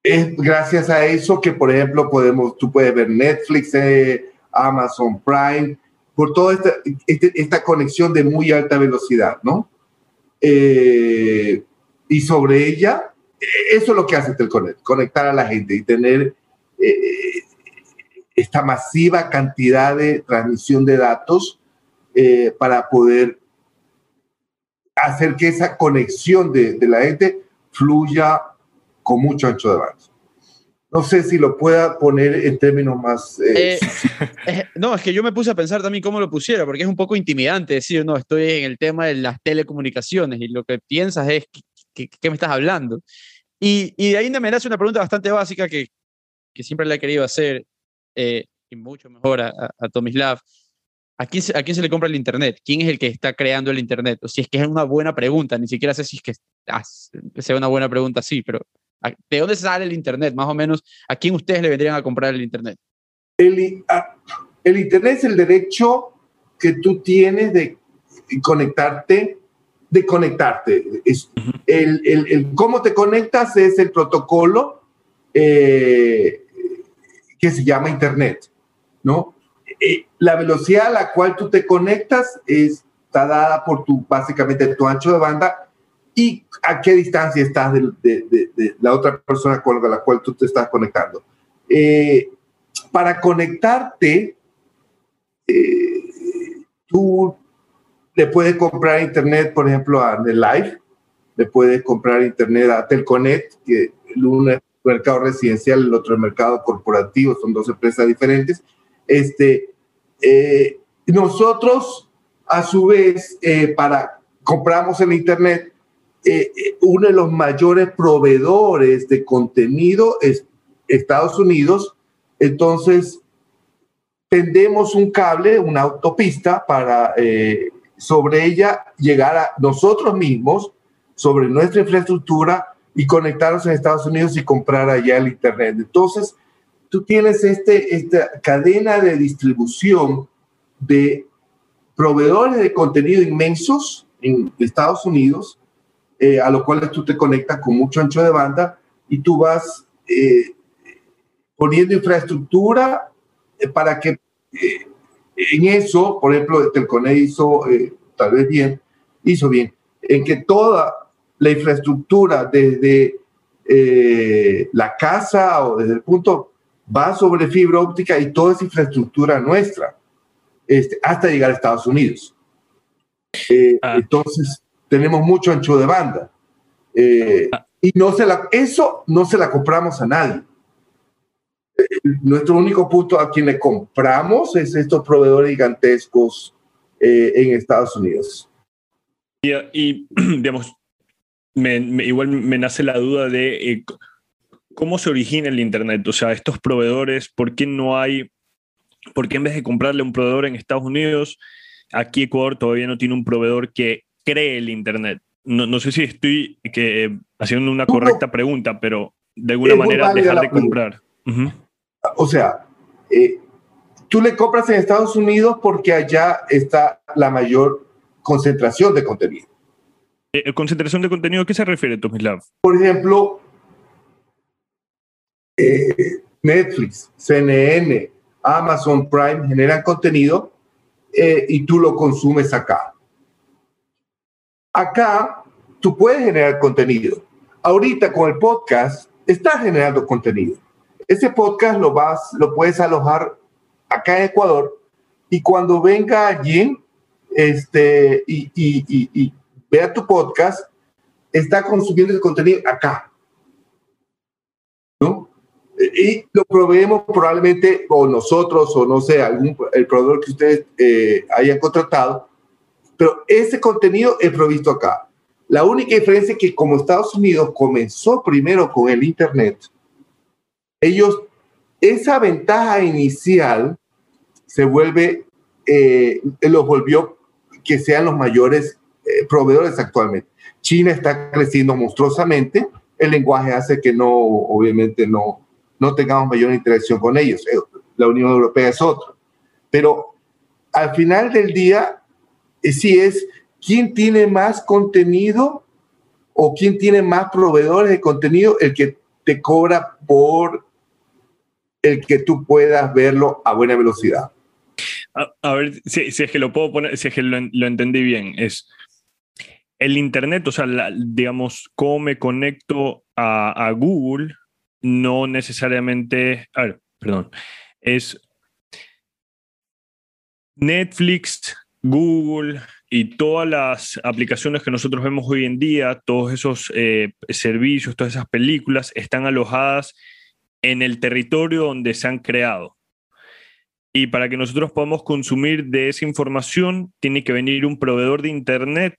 es gracias a eso que, por ejemplo, podemos, tú puedes ver Netflix, eh, Amazon Prime, por toda esta, este, esta, conexión de muy alta velocidad, ¿no? Eh, y sobre ella, eso es lo que hace Telconet, conectar a la gente y tener eh, esta masiva cantidad de transmisión de datos para poder hacer que esa conexión de, de la gente fluya con mucho ancho de banda. No sé si lo pueda poner en términos más... Eh, eh, no, es que yo me puse a pensar también cómo lo pusiera, porque es un poco intimidante decir, no, estoy en el tema de las telecomunicaciones y lo que piensas es, ¿qué, me estás hablando? Y, y, de ahí me nace una pregunta bastante básica que, que siempre le he querido hacer, eh, y mucho mejor a, a, Tomislav. ¿A quién, ¿A quién se le compra el Internet? ¿Quién es el que está creando el Internet? O si es que es una buena pregunta, ni siquiera sé si es que ah, sea una buena pregunta así, pero ¿De dónde sale el Internet? Más o menos, ¿a quién ustedes le vendrían a comprar el Internet? El, el Internet es el derecho que tú tienes de conectarte, de conectarte. Es el, el, el, cómo te conectas es el protocolo eh, que se llama Internet, ¿no? Eh, la velocidad a la cual tú te conectas está dada por tu, básicamente, tu ancho de banda y a qué distancia estás de, de, de, la otra persona con la cual tú te estás conectando. Eh, para conectarte, eh, tú le puedes comprar internet, por ejemplo, a Live, le puedes comprar internet a Telconet, que el uno es mercado residencial, el otro es mercado corporativo, son dos empresas diferentes. Este, eh, nosotros, a su vez, para compramos el internet, eh, eh, uno de los mayores proveedores de contenido es Estados Unidos. Entonces, tendemos un cable, una autopista para eh, sobre ella llegar a nosotros mismos, sobre nuestra infraestructura y conectarnos en Estados Unidos y comprar allá el Internet. Entonces, tú tienes este, esta cadena de distribución de proveedores de contenido inmensos en Estados Unidos eh, a lo cual tú te conectas con mucho ancho de banda y tú vas eh, poniendo infraestructura eh, para que en eso, por ejemplo, Telconet hizo tal vez bien, hizo bien, en que toda la infraestructura desde la casa o desde el punto va sobre fibra óptica y toda esa infraestructura nuestra este, hasta llegar a Estados Unidos. Ah. Entonces, tenemos mucho ancho de banda. Eh, ah. y no se la, eso no se la compramos a nadie. Eh, nuestro único punto a quien le compramos es estos proveedores gigantescos eh, en Estados Unidos. Y, digamos, igual me nace la duda de cómo se origina el Internet. O sea, estos proveedores, ¿por qué no hay, por qué en vez de comprarle un proveedor en Estados Unidos, aquí Ecuador todavía no tiene un proveedor que cree el Internet? No, no sé si estoy que, haciendo una correcta pregunta, pero de alguna manera dejar de comprar. O sea, eh, tú le compras en Estados Unidos porque allá está la mayor concentración de contenido. Eh, ¿Concentración de contenido? ¿A qué se refiere, Tomislav? Por ejemplo, eh, Netflix, CNN, Amazon Prime generan contenido eh, y tú lo consumes acá. Acá tú puedes generar contenido. Ahorita con el podcast estás generando contenido. Ese podcast lo vas, lo puedes alojar acá en Ecuador y cuando venga allí este, y vea tu podcast, está consumiendo el contenido acá. ¿No? Y lo proveemos probablemente, o nosotros, o no sé, algún, el proveedor que ustedes eh, hayan contratado, pero ese contenido es provisto acá. La única diferencia es que como Estados Unidos comenzó primero con el Internet, ellos, esa ventaja inicial se vuelve, eh, los volvió que sean los mayores proveedores actualmente. China está creciendo monstruosamente, el lenguaje hace que no, obviamente no, no tengamos mayor interacción con ellos. Eh, la Unión Europea es otro. Pero al final del día, eh, sí es quién tiene más contenido o quién tiene más proveedores de contenido, el que te cobra por el que tú puedas verlo a buena velocidad. A, ver, si, es que lo puedo poner, si es que lo entendí bien, es el Internet, o sea, digamos, cómo me conecto a, Google, no necesariamente, a ver, perdón, es Netflix, Google y todas las aplicaciones que nosotros vemos hoy en día, todos esos eh, servicios, todas esas películas están alojadas en el territorio donde se han creado. Y para que nosotros podamos consumir de esa información, tiene que venir un proveedor de Internet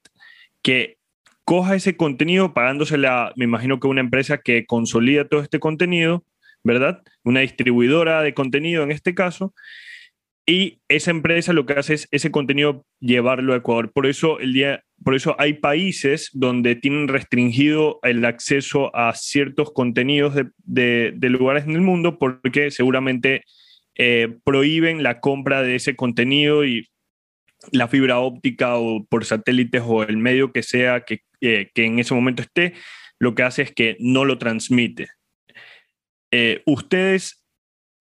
que coja ese contenido pagándosela, me imagino que una empresa que consolida todo este contenido, ¿verdad? Una distribuidora de contenido en este caso. Y esa empresa lo que hace es ese contenido llevarlo a Ecuador. Por eso, el día, por eso hay países donde tienen restringido el acceso a ciertos contenidos de, lugares en el mundo porque seguramente eh, prohíben la compra de ese contenido y la fibra óptica o por satélites o el medio que sea que, que en ese momento esté, lo que hace es que no lo transmite. Eh, ustedes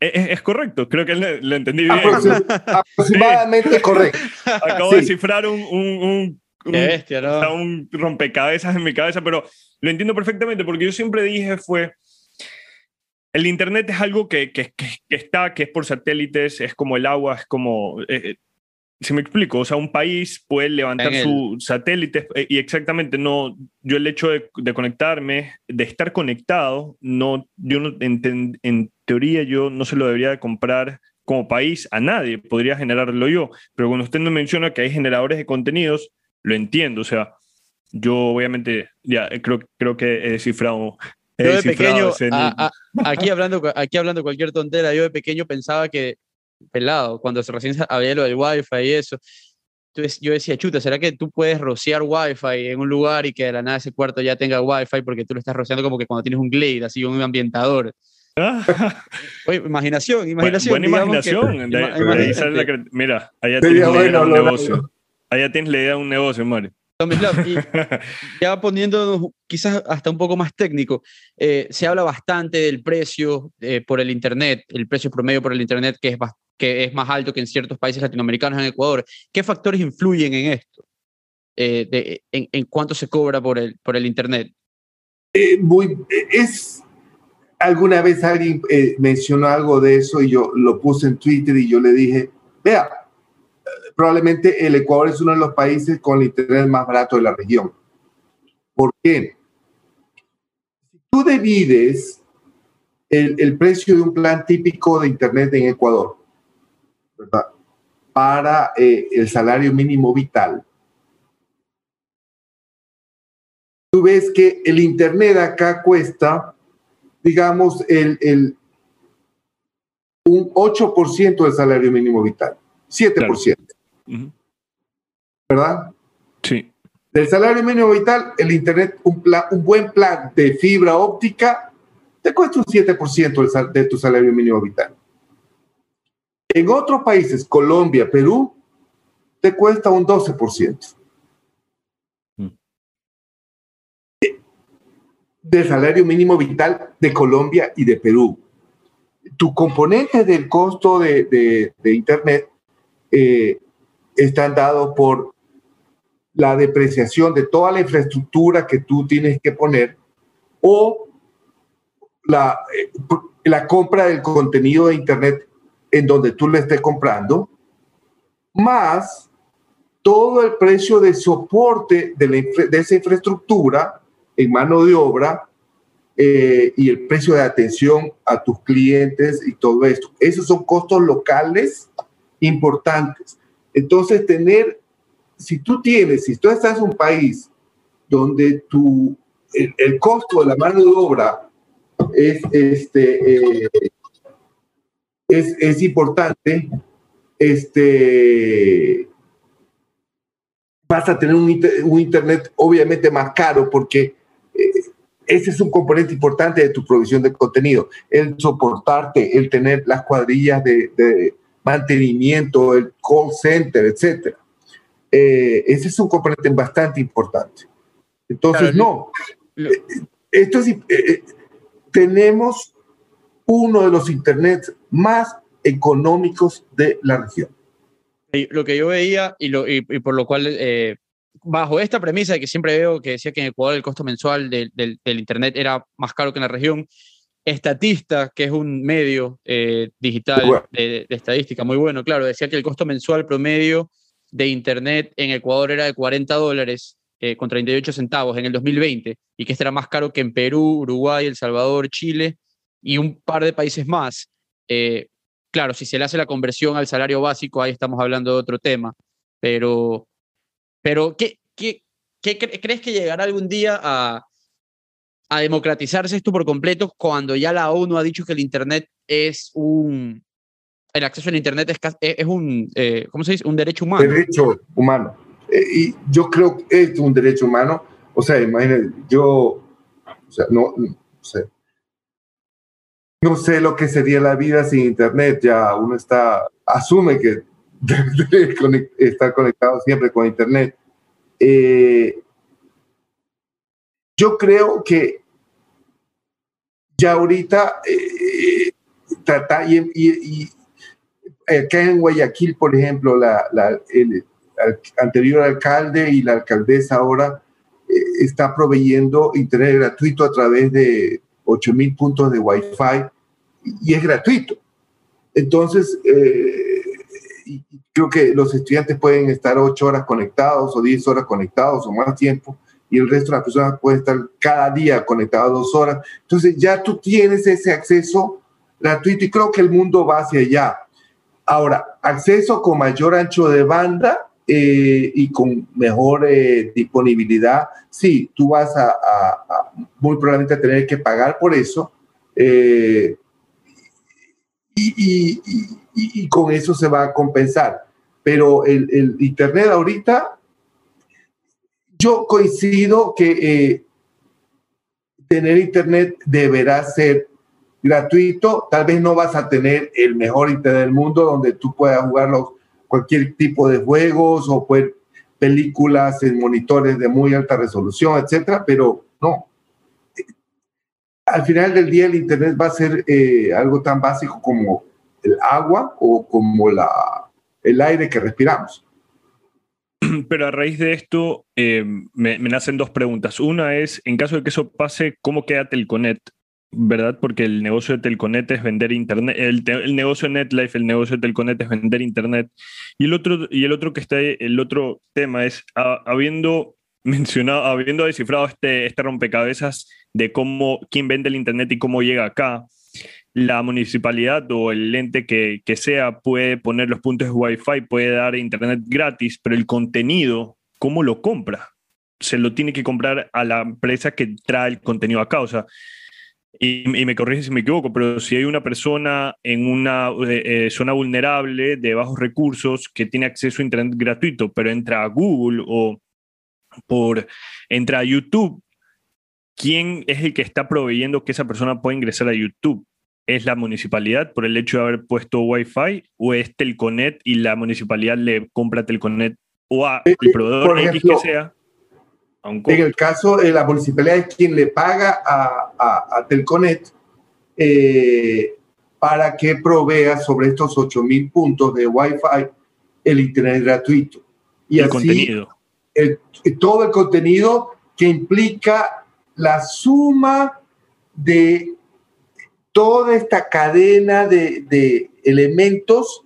e, e, es, correcto, creo que lo, entendí bien. aproximadamente correcto. Acabo de cifrar un, un, un, un, rompecabezas en mi cabeza, pero lo entiendo perfectamente porque yo siempre dije fue, el Internet es algo que, que, que, está, que es por satélites, es como el agua, es como... Eh, si me explico, o sea, un país puede levantar sus satélites eh, y exactamente no, yo el hecho de, conectarme, de estar conectado, no, yo no, en, teoría yo no se lo debería de comprar como país a nadie, podría generarlo yo, pero cuando usted me menciona que hay generadores de contenidos, lo entiendo, o sea, yo obviamente ya eh, creo, creo que he descifrado. yo de pequeño, aquí, hablando, aquí hablando cualquier tontera, yo de pequeño pensaba que pelado, cuando recién había lo del wifi y eso. Entonces yo decía, chuta, ¿será que tú puedes rociar wifi en un lugar y que de la nada ese cuarto ya tenga wifi porque tú lo estás rociando como que cuando tienes un Glade, así un ambientador? Oye, imaginación, imaginación. Buena imaginación. mira, allá tienes la idea de un negocio. Allá tienes la idea de un negocio, Mario. Y ya poniendo quizás hasta un poco más técnico, eh, se habla bastante del precio eh, por el Internet, el precio promedio por el Internet que es, que es más alto que en ciertos países latinoamericanos, en Ecuador. ¿Qué factores influyen en esto? Eh, de, en, cuánto se cobra por el, por el Internet? muy, es, alguna vez alguien mencionó algo de eso y yo lo puse en Twitter y yo le dije, vea, probablemente el Ecuador es uno de los países con el internet más barato de la región. ¿Por qué? Si tú divides el, precio de un plan típico de internet en Ecuador para eh, el salario mínimo vital, tú ves que el internet acá cuesta, digamos, el, el un 8% del salario mínimo vital, 7%. ¿Verdad? Sí. Del salario mínimo vital, el Internet, un, un buen plan de fibra óptica, te cuesta un 7% de tu salario mínimo vital. En otros países, Colombia, Perú, te cuesta un 12%. Mm. Del salario mínimo vital de Colombia y de Perú. tus componentes del costo de, Internet eh, están dados por la depreciación de toda la infraestructura que tú tienes que poner o la, eh, la compra del contenido de Internet en donde tú lo estés comprando, más todo el precio de soporte de, esa infraestructura en mano de obra eh, y el precio de atención a tus clientes y todo esto. Esos son costos locales importantes. Entonces, tener, si tú tienes, si tú estás en un país donde tu, el, costo de la mano de obra es, este, eh, es, es importante, este, vas a tener un, Internet obviamente más caro porque eh, ese es un componente importante de tu provisión de contenido, el soportarte, el tener las cuadrillas de, mantenimiento, el call center, etc. Eh, ese es un componente bastante importante. Entonces, no, eh, esto es, tenemos uno de los Internets más económicos de la región. Lo que yo veía y, lo, y, por lo cual, eh, bajo esta premisa de que siempre veo que decía que en Ecuador el costo mensual del, del, Internet era más caro que en la región, Estatista, que es un medio eh, digital de, estadística muy bueno, claro, decía que el costo mensual promedio de Internet en Ecuador era de 40 dólares eh, con 38 centavos en el 2020 y que este era más caro que en Perú, Uruguay, El Salvador, Chile y un par de países más. Eh, claro, si se le hace la conversión al salario básico, ahí estamos hablando de otro tema, pero, pero ¿qué, qué, crees que llegará algún día a, a democratizarse esto por completo cuando ya la ONU ha dicho que el Internet es un, el acceso al Internet es, es un, eh, ¿cómo se dice? Un derecho humano. Derecho humano. Eh, y yo creo que es un derecho humano. O sea, imagínate, yo, o sea, no, no sé, no sé lo que sería la vida sin Internet. Ya uno está, asume que debe estar conectado siempre con Internet. Eh, yo creo que ya ahorita eh, trata, y, y, acá en Guayaquil, por ejemplo, la, el, anterior alcalde y la alcaldesa ahora eh, está proveyendo internet gratuito a través de 8.000 puntos de Wi-Fi y es gratuito. Entonces, eh, creo que los estudiantes pueden estar ocho horas conectados o 10 horas conectados o más tiempo y el resto de las personas pueden estar cada día conectados dos horas. Entonces ya tú tienes ese acceso gratuito y creo que el mundo va hacia allá. Ahora, acceso con mayor ancho de banda eh, y con mejor eh, disponibilidad, sí, tú vas a, muy probablemente a tener que pagar por eso. Eh, y, y, con eso se va a compensar. Pero el, el Internet ahorita, yo coincido que eh, tener Internet deberá ser gratuito. Tal vez no vas a tener el mejor Internet del mundo donde tú puedas jugar los, cualquier tipo de juegos o pues, películas en monitores de muy alta resolución, etcétera, pero no, al final del día el Internet va a ser eh, algo tan básico como el agua o como la, el aire que respiramos. Pero a raíz de esto eh, me, nacen dos preguntas. Una es, en caso de que eso pase, ¿cómo queda Telconet? ¿Verdad? Porque el negocio de Telconet es vender Internet, el, el, negocio de NetLife, el negocio de Telconet es vender Internet. Y el otro, y el otro que está, el otro tema es, habiendo mencionado, habiendo descifrado este, este rompecabezas de cómo, quién vende el Internet y cómo llega acá, la municipalidad o el ente que, que sea puede poner los puntos de Wi-Fi, puede dar Internet gratis, pero el contenido, ¿cómo lo compra? Se lo tiene que comprar a la empresa que trae el contenido acá. O sea, y, me corrige si me equivoco, pero si hay una persona en una eh, eh, zona vulnerable de bajos recursos que tiene acceso a Internet gratuito, pero entra a Google o por entra a YouTube, ¿quién es el que está proveyendo que esa persona pueda ingresar a YouTube? ¿Es la municipalidad por el hecho de haber puesto Wi-Fi o es Telconet y la municipalidad le compra Telconet o a el proveedor X que sea? En el caso de la municipalidad es quien le paga a, a, Telconet. Eh, para que provea sobre estos 8000 puntos de Wi-Fi el Internet gratuito. Y el contenido. todo el contenido que implica la suma de toda esta cadena de, elementos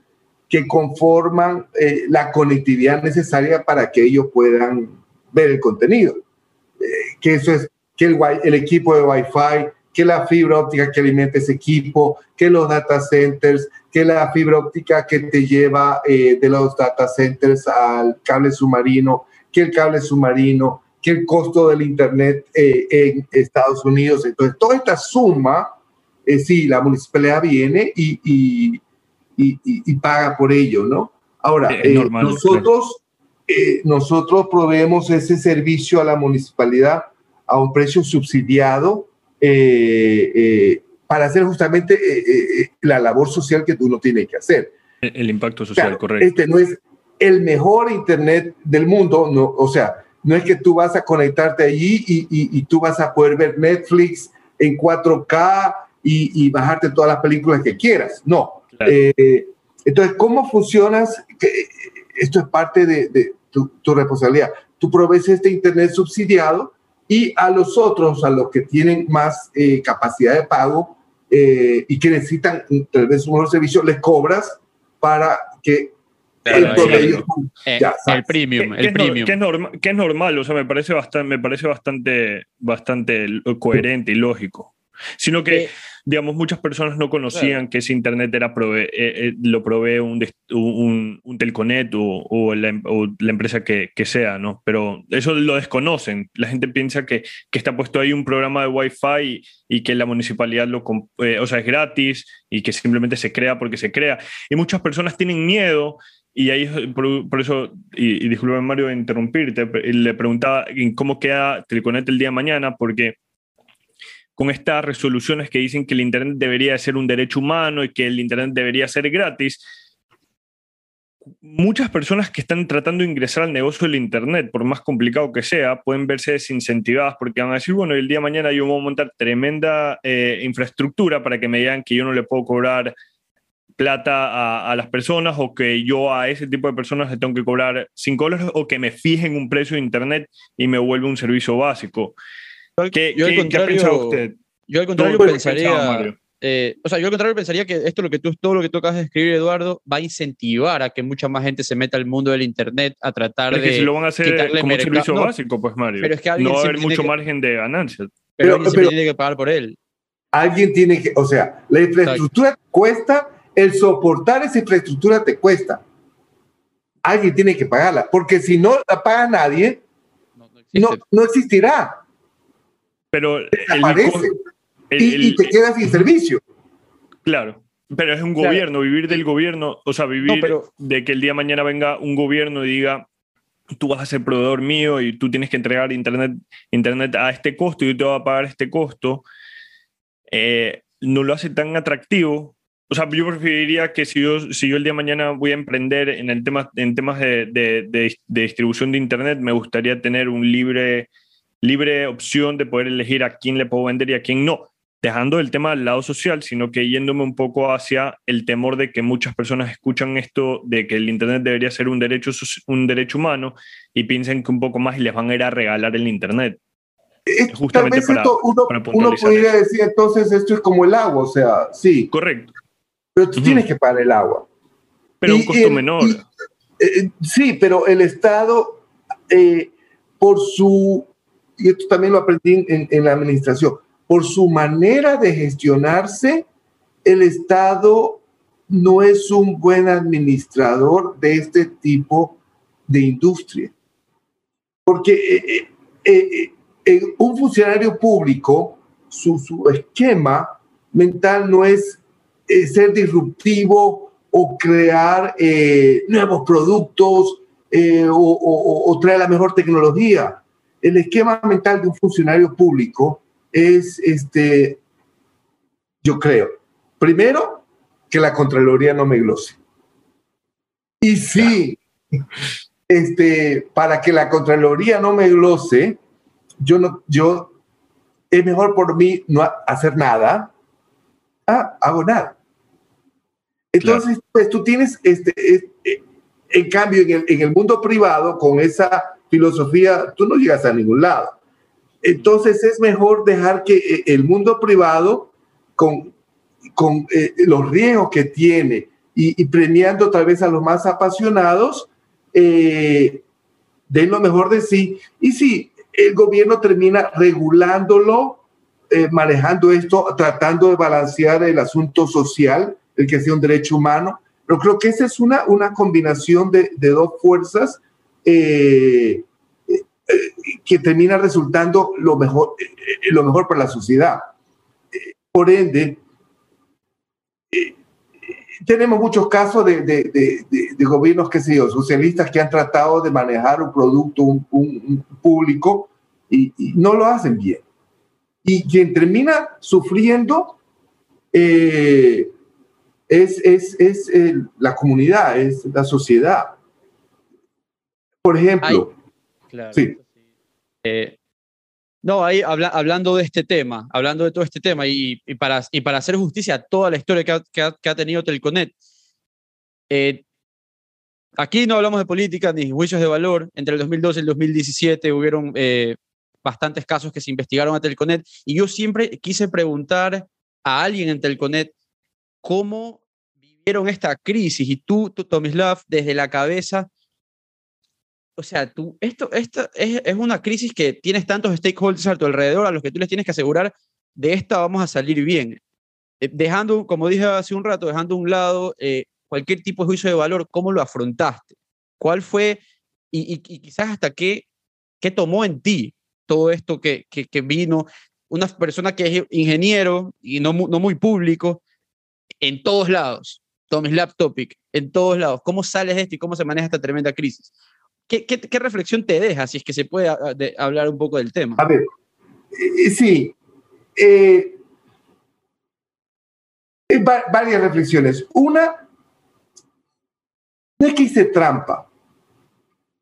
que conforman eh, la conectividad necesaria para que ellos puedan ver el contenido. Eh, que eso es que el, el equipo de Wi-Fi, que la fibra óptica que alimenta ese equipo, que los data centers, que la fibra óptica que te lleva eh, de los data centers al cable submarino, que el cable submarino, que el costo del Internet eh, en Estados Unidos. Entonces, toda esta suma, eh, sí, la municipalidad viene y, y, y, paga por ello, ¿no? Ahora, nosotros, nosotros proveemos ese servicio a la municipalidad a un precio subsidiado para hacer justamente la labor social que tú no tienes que hacer. El, impacto social, correcto. Este no es el mejor Internet del mundo, no, o sea, no es que tú vas a conectarte allí y, y, tú vas a poder ver Netflix en 4K y, y bajarte todas las películas que quieras. No. Eh, entonces, ¿cómo funcionas? Esto es parte de, de tu, tu, responsabilidad. Tú provees este Internet subsidiado y a los otros, a los que tienen más eh, capacidad de pago eh, y que necesitan tal vez un mejor servicio, les cobras para que el, premium, el premium. Que es, que es normal, o sea, me parece bastante, me parece bastante, bastante coherente y lógico. Sino que, eh, digamos, muchas personas no conocían que ese Internet era eh, eh, lo provee un, un, un Telconet o, la, empresa que, que, sea, ¿no? Pero eso lo desconocen. La gente piensa que, que está puesto ahí un programa de Wi-Fi y, y que la municipalidad lo, o sea, es gratis y que simplemente se crea porque se crea. Y muchas personas tienen miedo y ahí, por, eso, y, y disculpe Mario de interrumpirte, le preguntaba cómo queda Telconet el día de mañana, porque con estas resoluciones que dicen que el Internet debería ser un derecho humano y que el Internet debería ser gratis, muchas personas que están tratando de ingresar al negocio del Internet, por más complicado que sea, pueden verse desincentivadas porque van a decir, bueno, el día de mañana yo voy a montar tremenda eh, infraestructura para que me digan que yo no le puedo cobrar plata a, las personas o que yo a ese tipo de personas le tengo que cobrar 5 dólares o que me fijen un precio de Internet y me vuelve un servicio básico. ¿Qué, yo, al contrario, usted? Yo al contrario pensaría... Eh, o sea, yo al contrario pensaría que esto lo que tú, todo lo que tú acabas de escribir, Eduardo, va a incentivar a que mucha más gente se meta al mundo del Internet a tratar de. que si lo van a hacer como un servicio básico, pues Mario. Pero es que no va a haber mucho margen de ganancias. Pero, pero alguien tiene que pagar por él. Alguien tiene que. O sea, la infraestructura cuesta el soportar esa infraestructura te cuesta. Alguien tiene que pagarla, porque si no la paga nadie, no, no, existirá. Pero y, te quedas sin servicio. Claro, pero es un gobierno, vivir del gobierno, o sea, vivir de que el día de mañana venga un gobierno y diga, tú vas a ser proveedor mío y tú tienes que entregar internet, internet a este costo y yo te voy a pagar este costo, eh, no lo hace tan atractivo o sea, yo preferiría que si yo, si yo el día de mañana voy a emprender en, el tema, en temas de, de, de, distribución de Internet, me gustaría tener un libre, libre opción de poder elegir a quién le puedo vender y a quién no, dejando el tema del lado social, sino que yéndome un poco hacia el temor de que muchas personas escuchan esto de que el Internet debería ser un derecho, un derecho humano y piensen que un poco más y les van a ir a regalar el Internet. Justamente para, uno, uno podría decir entonces esto es como el agua, o sea, sí. Correcto pero tú tienes que pagar el agua. Pero un costo menor. Eh, sí, pero el Estado, eh, por su, y esto también lo aprendí en, la administración, por su manera de gestionarse, el Estado no es un buen administrador de este tipo de industria. Porque eh, un funcionario público, su, esquema mental no es eh, ser disruptivo o crear eh, nuevos productos eh, o, traer la mejor tecnología. El esquema mental de un funcionario público es, este, yo creo, primero, que la Contraloría no me glose. Y sí, este, para que la Contraloría no me glose, yo no, yo, es mejor por mí no hacer nada, ah, hago nada Entonces, pues tú tienes, este, este, en cambio, en el, en el mundo privado, con esa filosofía, tú no llegas a ningún lado. Entonces es mejor dejar que eh, el mundo privado, con, con eh, los riesgos que tiene y, y, premiando tal vez a los más apasionados, eh, den lo mejor de sí. Y si el gobierno termina regulándolo, eh, manejando esto, tratando de balancear el asunto social, el que sea un derecho humano, pero creo que esa es una, una combinación de, de dos fuerzas. Eh, que termina resultando lo mejor, eh, lo mejor para la sociedad. Por ende, eh, tenemos muchos casos de, de, de, de, gobiernos, qué sé yo, socialistas que han tratado de manejar un producto un, público y, no lo hacen bien. Y quien termina sufriendo eh, es, es, es la comunidad, es la sociedad. Por ejemplo. Claro. Sí. Eh, no, ahí habla, hablando de este tema, hablando de todo este tema y, y, para, y para hacer justicia a toda la historia que ha, que ha, que ha tenido Telconet, eh, aquí no hablamos de política ni juicios de valor. Entre el 2012 y el 2017 hubieron eh, bastantes casos que se investigaron a Telconet y yo siempre quise preguntar a alguien en Telconet cómo vivieron esta crisis y tú, tú Tomislav, desde la cabeza o sea, tú, esto, esto es, es, una crisis que tienes tantos stakeholders a tu alrededor a los que tú les tienes que asegurar de esta vamos a salir bien. Eh, dejando, como dije hace un rato, dejando a un lado eh, cualquier tipo de juicio de valor, ¿cómo lo afrontaste? ¿Cuál fue y, y, y quizás hasta qué, qué tomó en ti todo esto que, que, que, vino? Una persona que es ingeniero y no, no muy público en todos lados. Tomislav Topic, en todos lados. ¿Cómo sales de esto y cómo se maneja esta tremenda crisis? ¿Qué, reflexión te deja, si es que se puede de, hablar un poco del tema? A ver, eh, sí. Eh, va, varias reflexiones. Una, no es que hice trampa,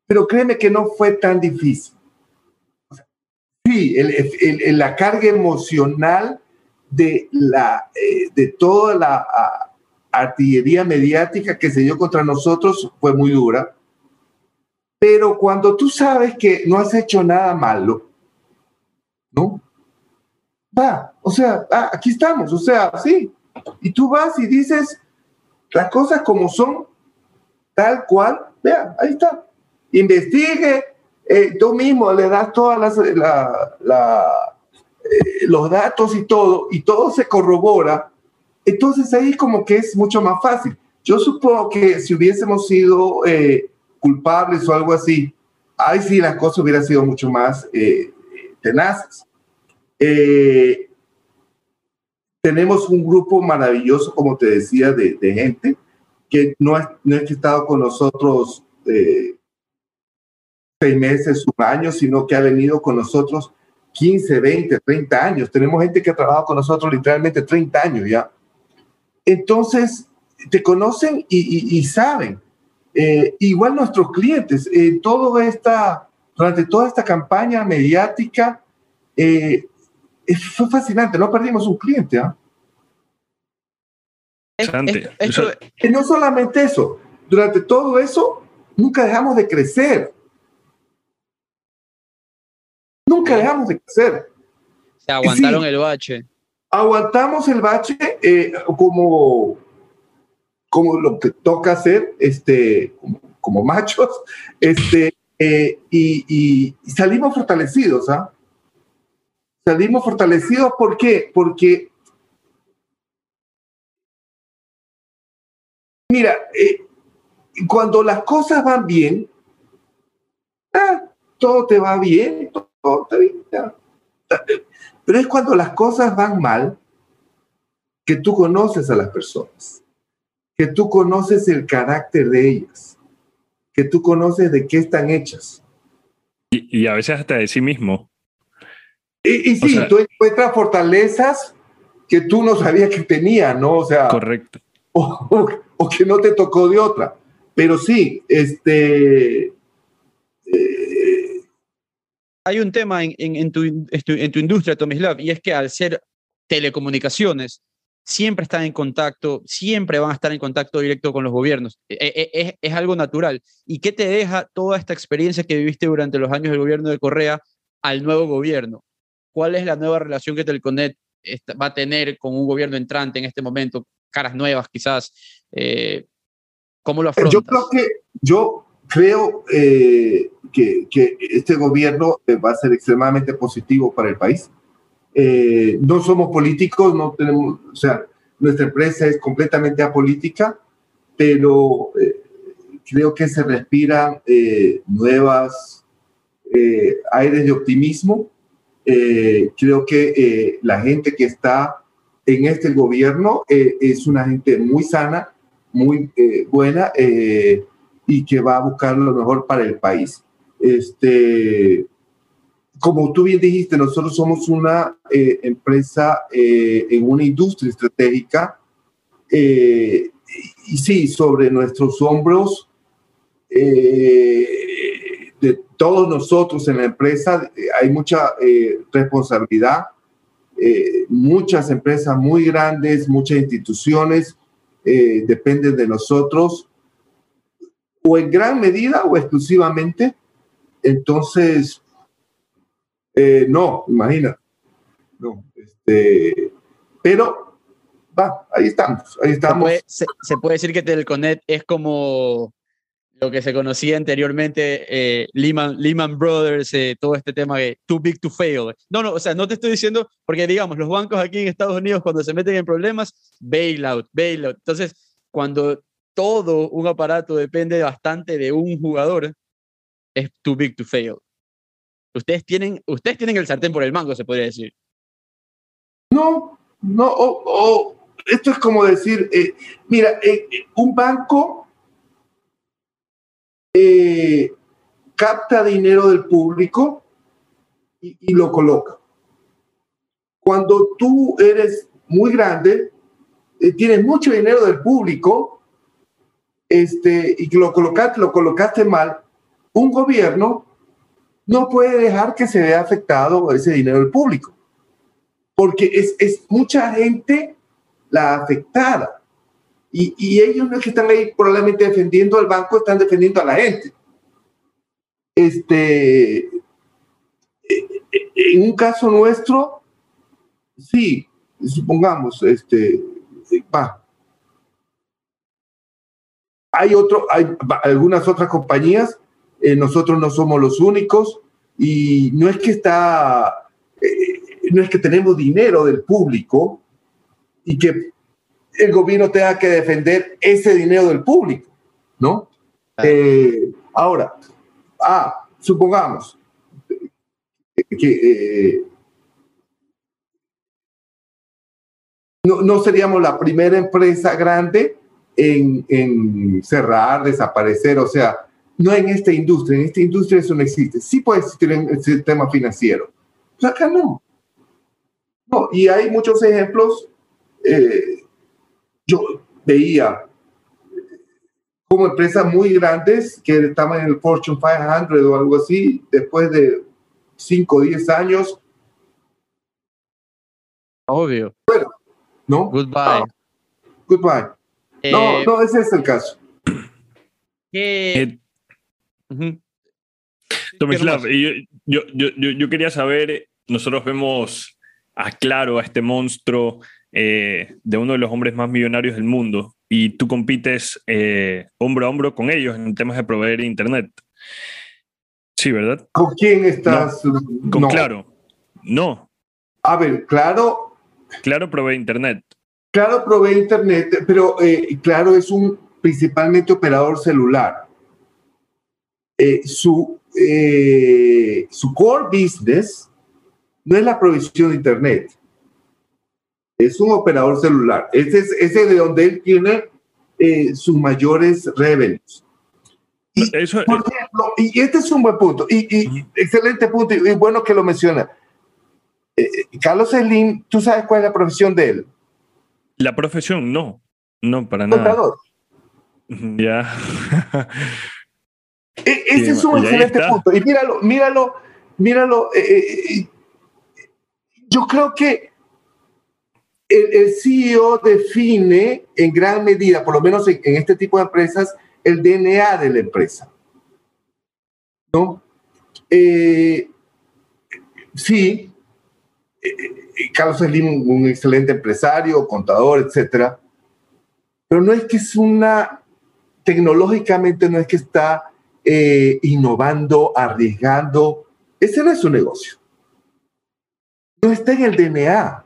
pero créeme que no fue tan difícil. Sí, la carga emocional de, la, eh, de toda la a, artillería mediática que se dio contra nosotros fue muy dura pero cuando tú sabes que no has hecho nada malo, ¿no? Va, o sea, ah, aquí estamos, o sea, sí. Y tú vas y dices las cosas como son, tal cual, vea, ahí está. Investigue, eh, tú mismo le das todas las, la, la, eh, los datos y todo, y todo se corrobora. Entonces ahí como que es mucho más fácil. Yo supongo que si hubiésemos sido... Eh, culpables o algo así, ahí sí las cosas hubieran sido mucho más eh, tenaces. Eh, tenemos un grupo maravilloso, como te decía, de, de gente que no, es, no es que ha estado con nosotros eh, seis meses, un año, sino que ha venido con nosotros 15, 20, 30 años. Tenemos gente que ha trabajado con nosotros literalmente 30 años ya. Entonces, te conocen y, y, y saben. Eh, igual nuestros clientes, eh, todo esta, durante toda esta campaña mediática, eh, fue fascinante, no perdimos un cliente. ¿eh? Es, es, no solamente eso, durante todo eso, nunca dejamos de crecer. Nunca dejamos de crecer. Se aguantaron sí, el bache. Aguantamos el bache eh, como como lo que toca hacer este, como, machos, este, eh, y, salimos fortalecidos, ¿ah? Salimos fortalecidos, ¿por qué? Porque, mira, eh, cuando las cosas van bien, ah, todo te va bien, todo. Ya. Pero es cuando las cosas van mal que tú conoces a las personas que tú conoces el carácter de ellas, que tú conoces de qué están hechas. Y, y a veces hasta de sí mismo. Y, y sí, o sea, tú encuentras fortalezas que tú no sabías que tenía, ¿no? O sea, correcto. O, o, o que no te tocó de otra. Pero sí, este... Eh, Hay un tema en, en, en, tu, en tu industria, Tomislav, y es que al ser telecomunicaciones, siempre están en contacto, siempre van a estar en contacto directo con los gobiernos. E, e, e, es, es, algo natural. ¿Y qué te deja toda esta experiencia que viviste durante los años del gobierno de Correa al nuevo gobierno? ¿Cuál es la nueva relación que Telconet va a tener con un gobierno entrante en este momento? Caras nuevas quizás. Eh, ¿Cómo lo afrontas? Yo creo que, yo creo, eh, que, que, este gobierno eh, va a ser extremadamente positivo para el país. Eh, no somos políticos, no tenemos, o sea, nuestra empresa es completamente apolítica, pero eh, creo que se respiran eh, nuevas eh, aires de optimismo. Eh, creo que la gente que está en este gobierno es una gente muy sana, muy buena y que va a buscar lo mejor para el país. Este, como tú bien dijiste, nosotros somos una eh, empresa eh, en una industria estratégica eh, y sí, sobre nuestros hombros de todos nosotros en la empresa hay mucha responsabilidad. muchas empresas muy grandes, muchas instituciones dependen de nosotros o en gran medida o exclusivamente. Entonces, eh, no, imagina. No, este, pero va, ahí estamos, ahí estamos. Se puede, se, se puede decir que Telconet es como lo que se conocía anteriormente, eh, Lehman, Lehman Brothers, eh, todo este tema de too big to fail. No, no, o sea, no te estoy diciendo, porque digamos, los bancos aquí en Estados Unidos cuando se meten en problemas, bailout, bailout. Entonces, cuando todo un aparato depende bastante de un jugador, es too big to fail. Ustedes tienen, ustedes tienen el sartén por el mango, se podría decir. No, no, esto es como decir, eh, mira, eh, un banco eh, capta dinero del público y, y, lo coloca. Cuando tú eres muy grande, eh, tienes mucho dinero del público este, y lo colocaste, lo colocaste mal, un gobierno no puede dejar que se vea afectado ese dinero del público, porque es, es mucha gente la afectada. Y, y, ellos no es que están ahí probablemente defendiendo al banco, están defendiendo a la gente. Este, en un caso nuestro, sí, supongamos, este, va. Hay, otro, hay algunas otras compañías eh, nosotros no somos los únicos y no es que está, eh, no es que tenemos dinero del público y que el gobierno tenga que defender ese dinero del público, ¿no? Eh, ahora, ah, supongamos que no, no, seríamos la primera empresa grande en, en cerrar, desaparecer, o sea, no en esta industria, en esta industria eso no existe. Sí puede existir en el sistema financiero, pero acá no. No, y hay muchos ejemplos. Eh, yo veía como empresas muy grandes que estaban en el Fortune 500 o algo así, después de 5 o 10 años. Obvio. Bueno, ¿no? Goodbye. No. Goodbye. Eh, no, no, ese es el caso. ¿Qué, Tomislav, yo, yo, yo, yo, quería saber, nosotros vemos a Claro, a este monstruo eh, de uno de los hombres más millonarios del mundo, y tú compites eh, hombro a hombro con ellos en temas de proveer Internet. Sí, ¿verdad? ¿Con quién estás? No, con no. Claro. No. A ver, Claro. Claro provee Internet. Claro provee Internet, pero eh, Claro es un principalmente operador celular eh, su, eh, su core business no es la provisión de Internet, es un operador celular. Ese es ese de donde él tiene eh, sus mayores revenues. Y, Eso, por ejemplo, y este es un buen punto, y, y excelente punto, y, y, bueno que lo menciona. Carlos Slim, ¿tú sabes cuál es la profesión de él? La profesión, no, no, para nada. Operador. Ya. E ese es un excelente punto. Y míralo, míralo, míralo. Eh, eh, yo creo que el, CEO define en gran medida, por lo menos en, este tipo de empresas, el DNA de la empresa. ¿No? Eh, sí, eh, eh, Carlos Slim, un excelente empresario, contador, etcétera, pero no es que es una, tecnológicamente no es que está innovando, arriesgando, ese no es su negocio. No está en el DNA.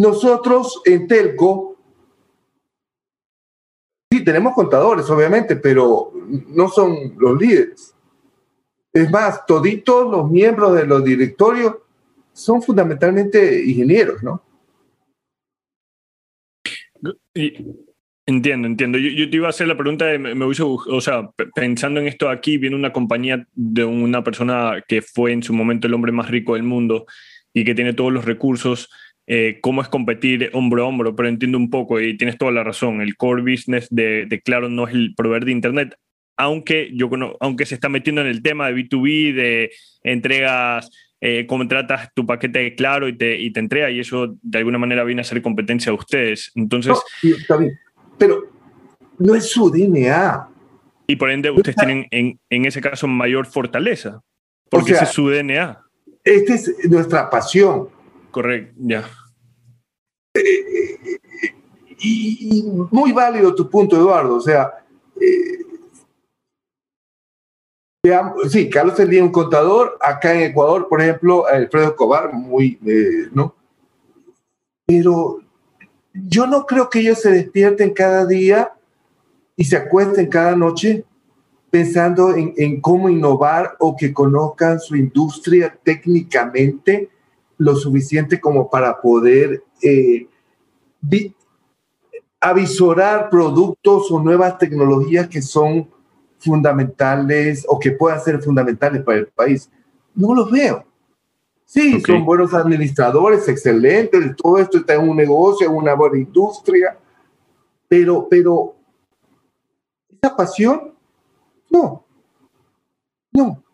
Nosotros en Telco, sí, tenemos contadores, obviamente, pero no son los líderes. Es más, toditos los miembros de los directorios son fundamentalmente ingenieros, ¿no? Entiendo, entiendo. Yo, te iba a hacer la pregunta de, me, me o sea, pensando en esto aquí, viene una compañía de una persona que fue en su momento el hombre más rico del mundo y que tiene todos los recursos eh, cómo es competir hombro a hombro, pero entiendo un poco y tienes toda la razón. El core business de, Claro no es el proveer de Internet, aunque, yo, aunque se está metiendo en el tema de B2B, de entregas, eh, contratas tu paquete de Claro y te, y te entrega, y eso de alguna manera viene a ser competencia a ustedes. Entonces. está bien, pero no es su DNA. Y por ende, ustedes tienen en, en ese caso mayor fortaleza, porque ese es su DNA. Esta es nuestra pasión Correcto, ya. y, muy válido tu punto, Eduardo. O sea, eh, sí, Carlos Elías, un contador. Acá en Ecuador, por ejemplo, Alfredo Escobar, muy, eh, ¿no? Pero yo no creo que ellos se despierten cada día y se acuesten cada noche pensando en, cómo innovar o que conozcan su industria técnicamente lo suficiente como para poder eh, avisorar productos o nuevas tecnologías que son fundamentales o que puedan ser fundamentales para el país. No los veo. Sí, son buenos administradores, excelentes, todo esto está en un negocio, en una buena industria, pero, pero, esa pasión, no, no.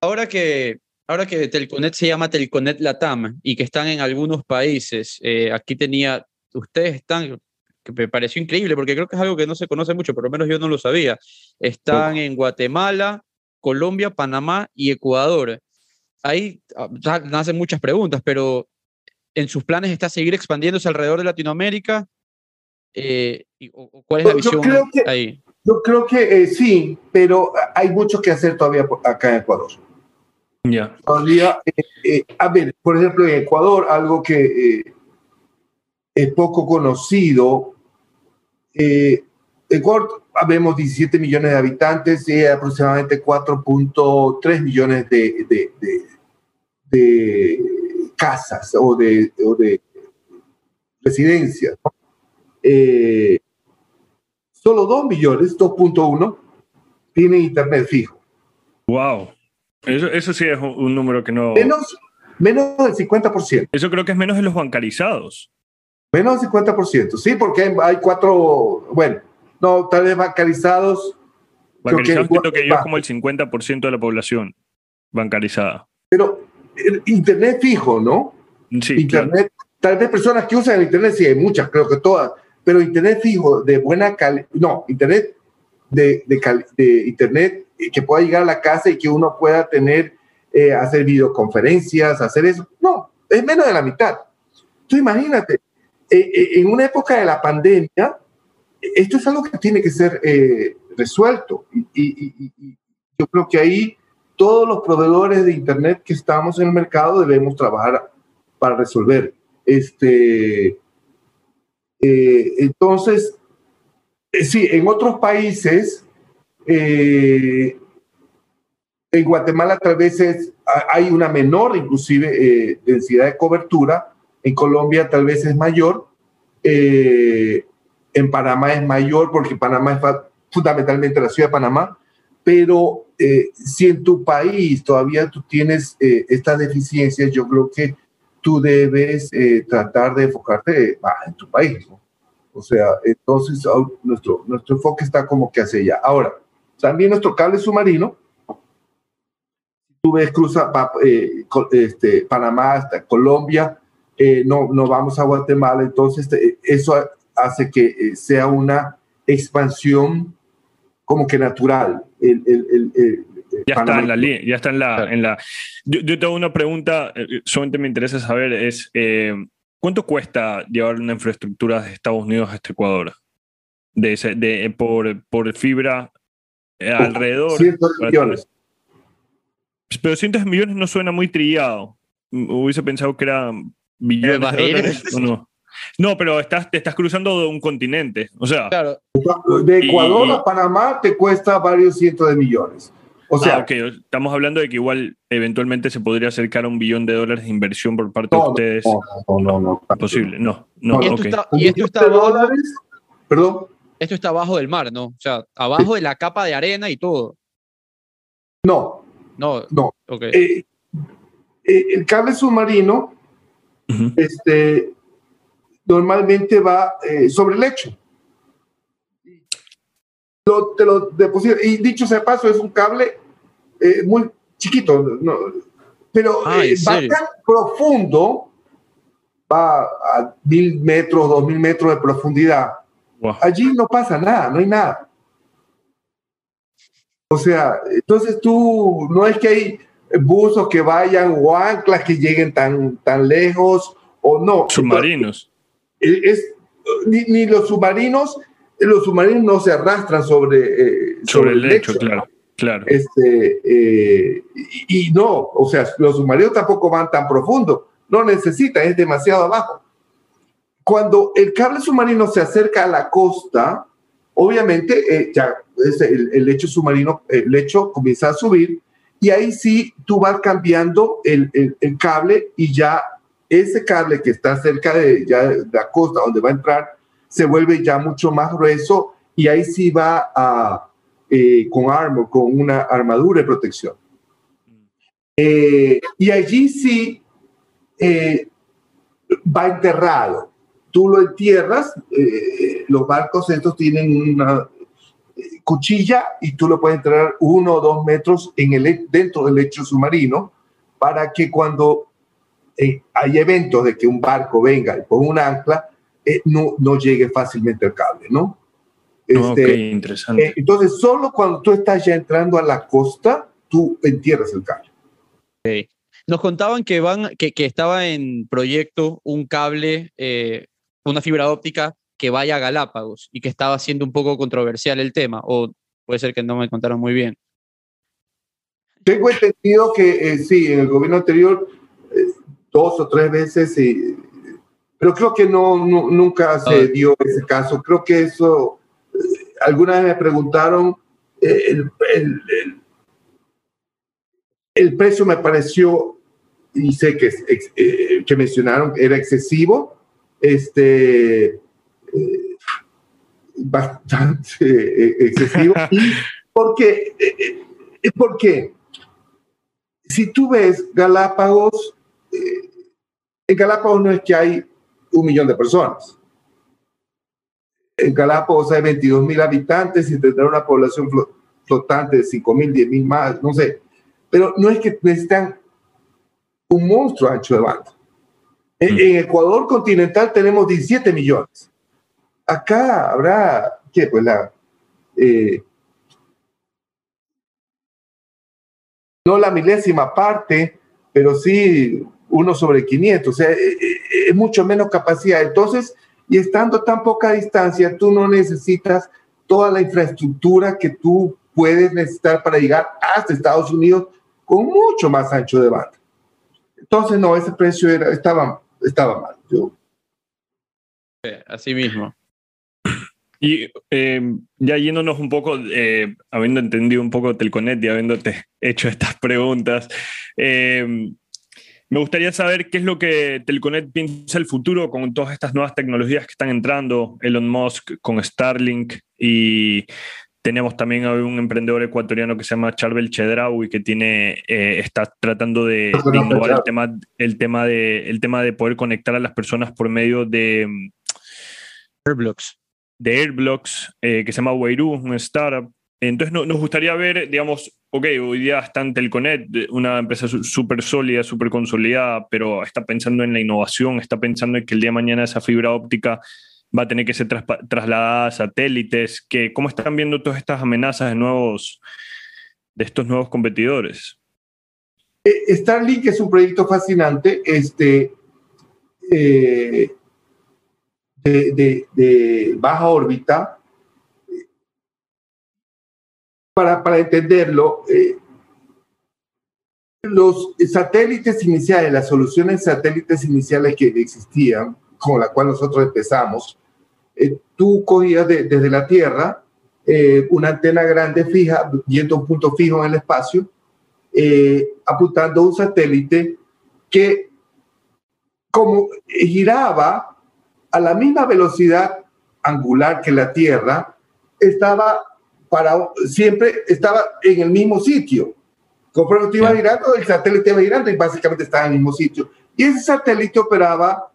Ahora que ahora que Telconet se llama Telconet Latam y que están en algunos países, eh, aquí tenía, ustedes están, que me pareció increíble porque creo que es algo que no se conoce mucho, por lo menos yo no lo sabía, están en Guatemala, Colombia, Panamá y Ecuador. Ahí ah, nacen muchas preguntas, pero en sus planes está seguir expandiéndose alrededor de Latinoamérica. Eh, ¿Cuál es la visión ahí? Yo creo que eh, sí, pero hay mucho que hacer todavía acá en Ecuador. Ya. Eh, eh, a ver, por ejemplo, en Ecuador, algo que eh, es poco conocido, Ecuador vemos 17 millones de habitantes y aproximadamente 4.3 millones de, de, casas o de, o de residencias. solo 2 millones, 2.1, tienen internet fijo. Wow. Eso, sí es un, número que no... Menos, menos del 50%. Eso creo que es menos de los bancarizados. Menos del 50%, sí, porque hay, cuatro, bueno, no, tal vez bancarizados. Bancarizados creo que, yo es como el 50% de la población bancarizada. Pero Internet fijo, ¿no? Sí. Internet, tal vez personas que usan Internet, sí, hay muchas, creo que todas, pero Internet fijo de buena calidad, no, Internet de, de, de Internet que pueda llegar a la casa y que uno pueda tener, eh, hacer videoconferencias, hacer eso. No, es menos de la mitad. Entonces imagínate, eh, eh, en una época de la pandemia, esto es algo que tiene que ser resuelto. Y, yo creo que ahí todos los proveedores de Internet que estamos en el mercado debemos trabajar para resolver. Este, entonces, sí, en otros países eh, en Guatemala tal vez hay una menor inclusive eh, densidad de cobertura, en Colombia tal vez es mayor, eh, en Panamá es mayor porque Panamá es fundamentalmente la ciudad de Panamá, pero si en tu país todavía tú tienes estas deficiencias, yo creo que tú debes tratar de enfocarte en tu país. O sea, entonces nuestro, nuestro enfoque está como que hacia allá. Ahora, también nuestro cable submarino, tú ves cruza pa- eh, este, Panamá hasta Colombia, eh, no, no vamos a Guatemala, entonces eh, eso hace que eh, sea una expansión como que natural. El, el- el- el- Ya está en la línea, ya está en la... Claro. En la yo, yo tengo una pregunta, eh, solamente me interesa saber, es eh, ¿cuánto cuesta llevar una infraestructura de Estados Unidos hasta Ecuador? De, ese- de, por, por fibra eh, alrededor. Cientos de para millones. Pero cientos de millones no suena muy trillado. Hubiese pensado que era billones de dólares. ¿o no? No, pero estás, te estás cruzando de un continente. O sea, Claro, De Ecuador Y- a Panamá te cuesta varios cientos de millones. O sea, ah, estamos hablando de que igual eventualmente se podría acercar a un billón de dólares de inversión por parte de no, ustedes. no, no, no, no. Posible, no, no, y No, esto, está, Un y esto está de abajo, dólares, perdón, esto está abajo del mar, ¿no? O sea, abajo de la capa de arena y todo. no, No, no. ok. Eh, eh, el cable submarino este, normalmente va eh, sobre el lecho. Lo- te lo deposita. Y dicho sea paso, es un cable eh, muy chiquito, no, pero Ah, ¿en eh, va tan profundo, va a mil metros, dos mil metros de profundidad. Wow. Allí no pasa nada, no hay nada. O sea, entonces tú, no es que hay buzos que vayan o anclas que lleguen tan, tan lejos o no. Submarinos. Es, ni, ni los submarinos, los submarinos no se arrastran sobre, eh, Sobre el lecho, claro. Claro. Este, eh, y, y no, o sea, los submarinos tampoco van tan profundo, no necesitan, es demasiado abajo. Cuando el cable submarino se acerca a la costa, obviamente eh, ya el, el lecho submarino, el lecho comienza a subir y ahí sí tú vas cambiando el, el- el cable y ya ese cable que está cerca de, ya de la costa donde va a entrar se vuelve ya mucho más grueso y ahí sí va eh, con armor, con una armadura de protección. Eh, y allí sí eh, va enterrado. Tú lo entierras, eh, los barcos estos tienen una cuchilla y tú lo puedes enterrar uno o dos metros en el, dentro del lecho submarino para que cuando eh, hay eventos de que un barco venga y ponga un ancla, eh, no, no llegue fácilmente al cable, ¿no? Este, interesante. eh, entonces, solo cuando tú estás ya entrando a la costa, tú entierras el cable. Nos contaban que van, que, que estaba en proyecto un cable, eh, una fibra óptica que vaya a Galápagos y que estaba siendo un poco controversial el tema, o puede ser que no me contaron muy bien. Tengo entendido que eh, sí, en el gobierno anterior, dos o tres veces, pero creo que no, nu- nunca se dio ese caso. Creo que eso, eh, alguna vez me preguntaron, eh, el, el- el- el precio me pareció, y sé que, eh, que mencionaron, era excesivo, este, eh, bastante excesivo. ¿Y por qué? Eh, ¿Por qué? Si tú ves Galápagos, eh, en Galápagos no es que hay un millón de personas. En Galápagos hay 22 mil habitantes y tendrá una población flo- flotante de 5 mil, 10 mil más, no sé. Pero no es que necesitan un monstruo ancho de banda. En, Mm. en Ecuador continental tenemos 17 millones. Acá habrá, ¿qué? Pues la, eh, no la milésima parte, pero sí uno sobre 500, o sea, eh, eh, es mucho menos capacidad. Entonces, y estando tan poca distancia, tú no necesitas toda la infraestructura que tú puedes necesitar para llegar hasta Estados Unidos con mucho más ancho de banda. Entonces, no, ese precio era, estaba, estaba mal. Yo, Así mismo. Y eh, ya yéndonos un poco, eh, habiendo entendido un poco Telconet y habiéndote hecho estas preguntas, eh, me gustaría saber qué es lo que Telconet piensa el futuro con todas estas nuevas tecnologías que están entrando, Elon Musk con Starlink y tenemos también a un emprendedor ecuatoriano que se llama Charbel Chedraui que tiene, eh, está tratando de, de innovar el tema, el, tema de, el tema de poder conectar a las personas por medio de Airblocks. de Airblocks, eh, que se llama Weiru, un startup. Entonces nos gustaría ver, digamos, ok, hoy día está Telconet, una empresa súper sólida, súper consolidada, pero está pensando en la innovación, está pensando en que el día de mañana esa fibra óptica va a tener que ser trasladada a satélites, que, ¿cómo están viendo todas estas amenazas de, nuevos, de estos nuevos competidores? Eh, Starlink es un proyecto fascinante este, eh, de, baja órbita. Para, para entenderlo, eh, los satélites iniciales, las soluciones satélites iniciales que existían, con la cual nosotros empezamos, tú cogías desde la Tierra una antena grande fija, viendo un punto fijo en el espacio, eh, apuntando un satélite que como giraba a la misma velocidad angular que la Tierra, estaba para siempre estaba en el mismo sitio. Conforme te iba girando, el satélite iba girando y básicamente estaba en el mismo sitio. Y ese satélite operaba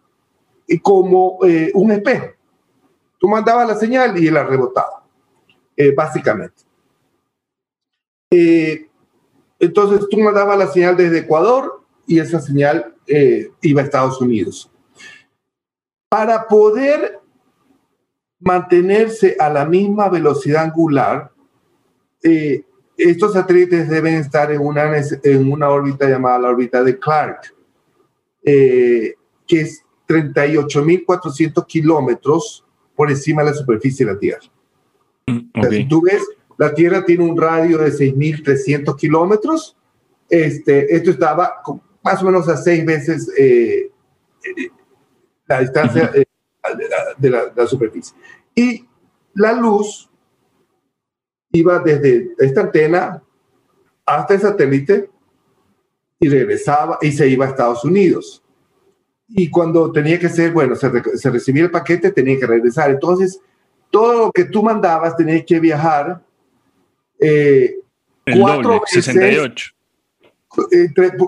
eh, como eh, un espejo. Tú mandabas la señal y él la rebotaba, básicamente. Entonces tú mandabas la señal desde Ecuador y esa señal eh, iba a Estados Unidos. Para poder mantenerse a la misma velocidad angular, eh, estos satélites deben estar en una, en una órbita llamada la órbita de Clark, eh, que es 38.400 kilómetros por encima de la superficie de la Tierra. Mm, si tú ves la Tierra tiene un radio de 6.300 kilómetros. Este, esto estaba más o menos a seis veces eh, la distancia eh, de, la, superficie. Y la luz iba desde esta antena hasta el satélite y regresaba y se iba a Estados Unidos. Y cuando tenía que ser, bueno, se, se recibía el paquete, tenía que regresar. Entonces, todo lo que tú mandabas tenía que viajar eh, el doble, 68.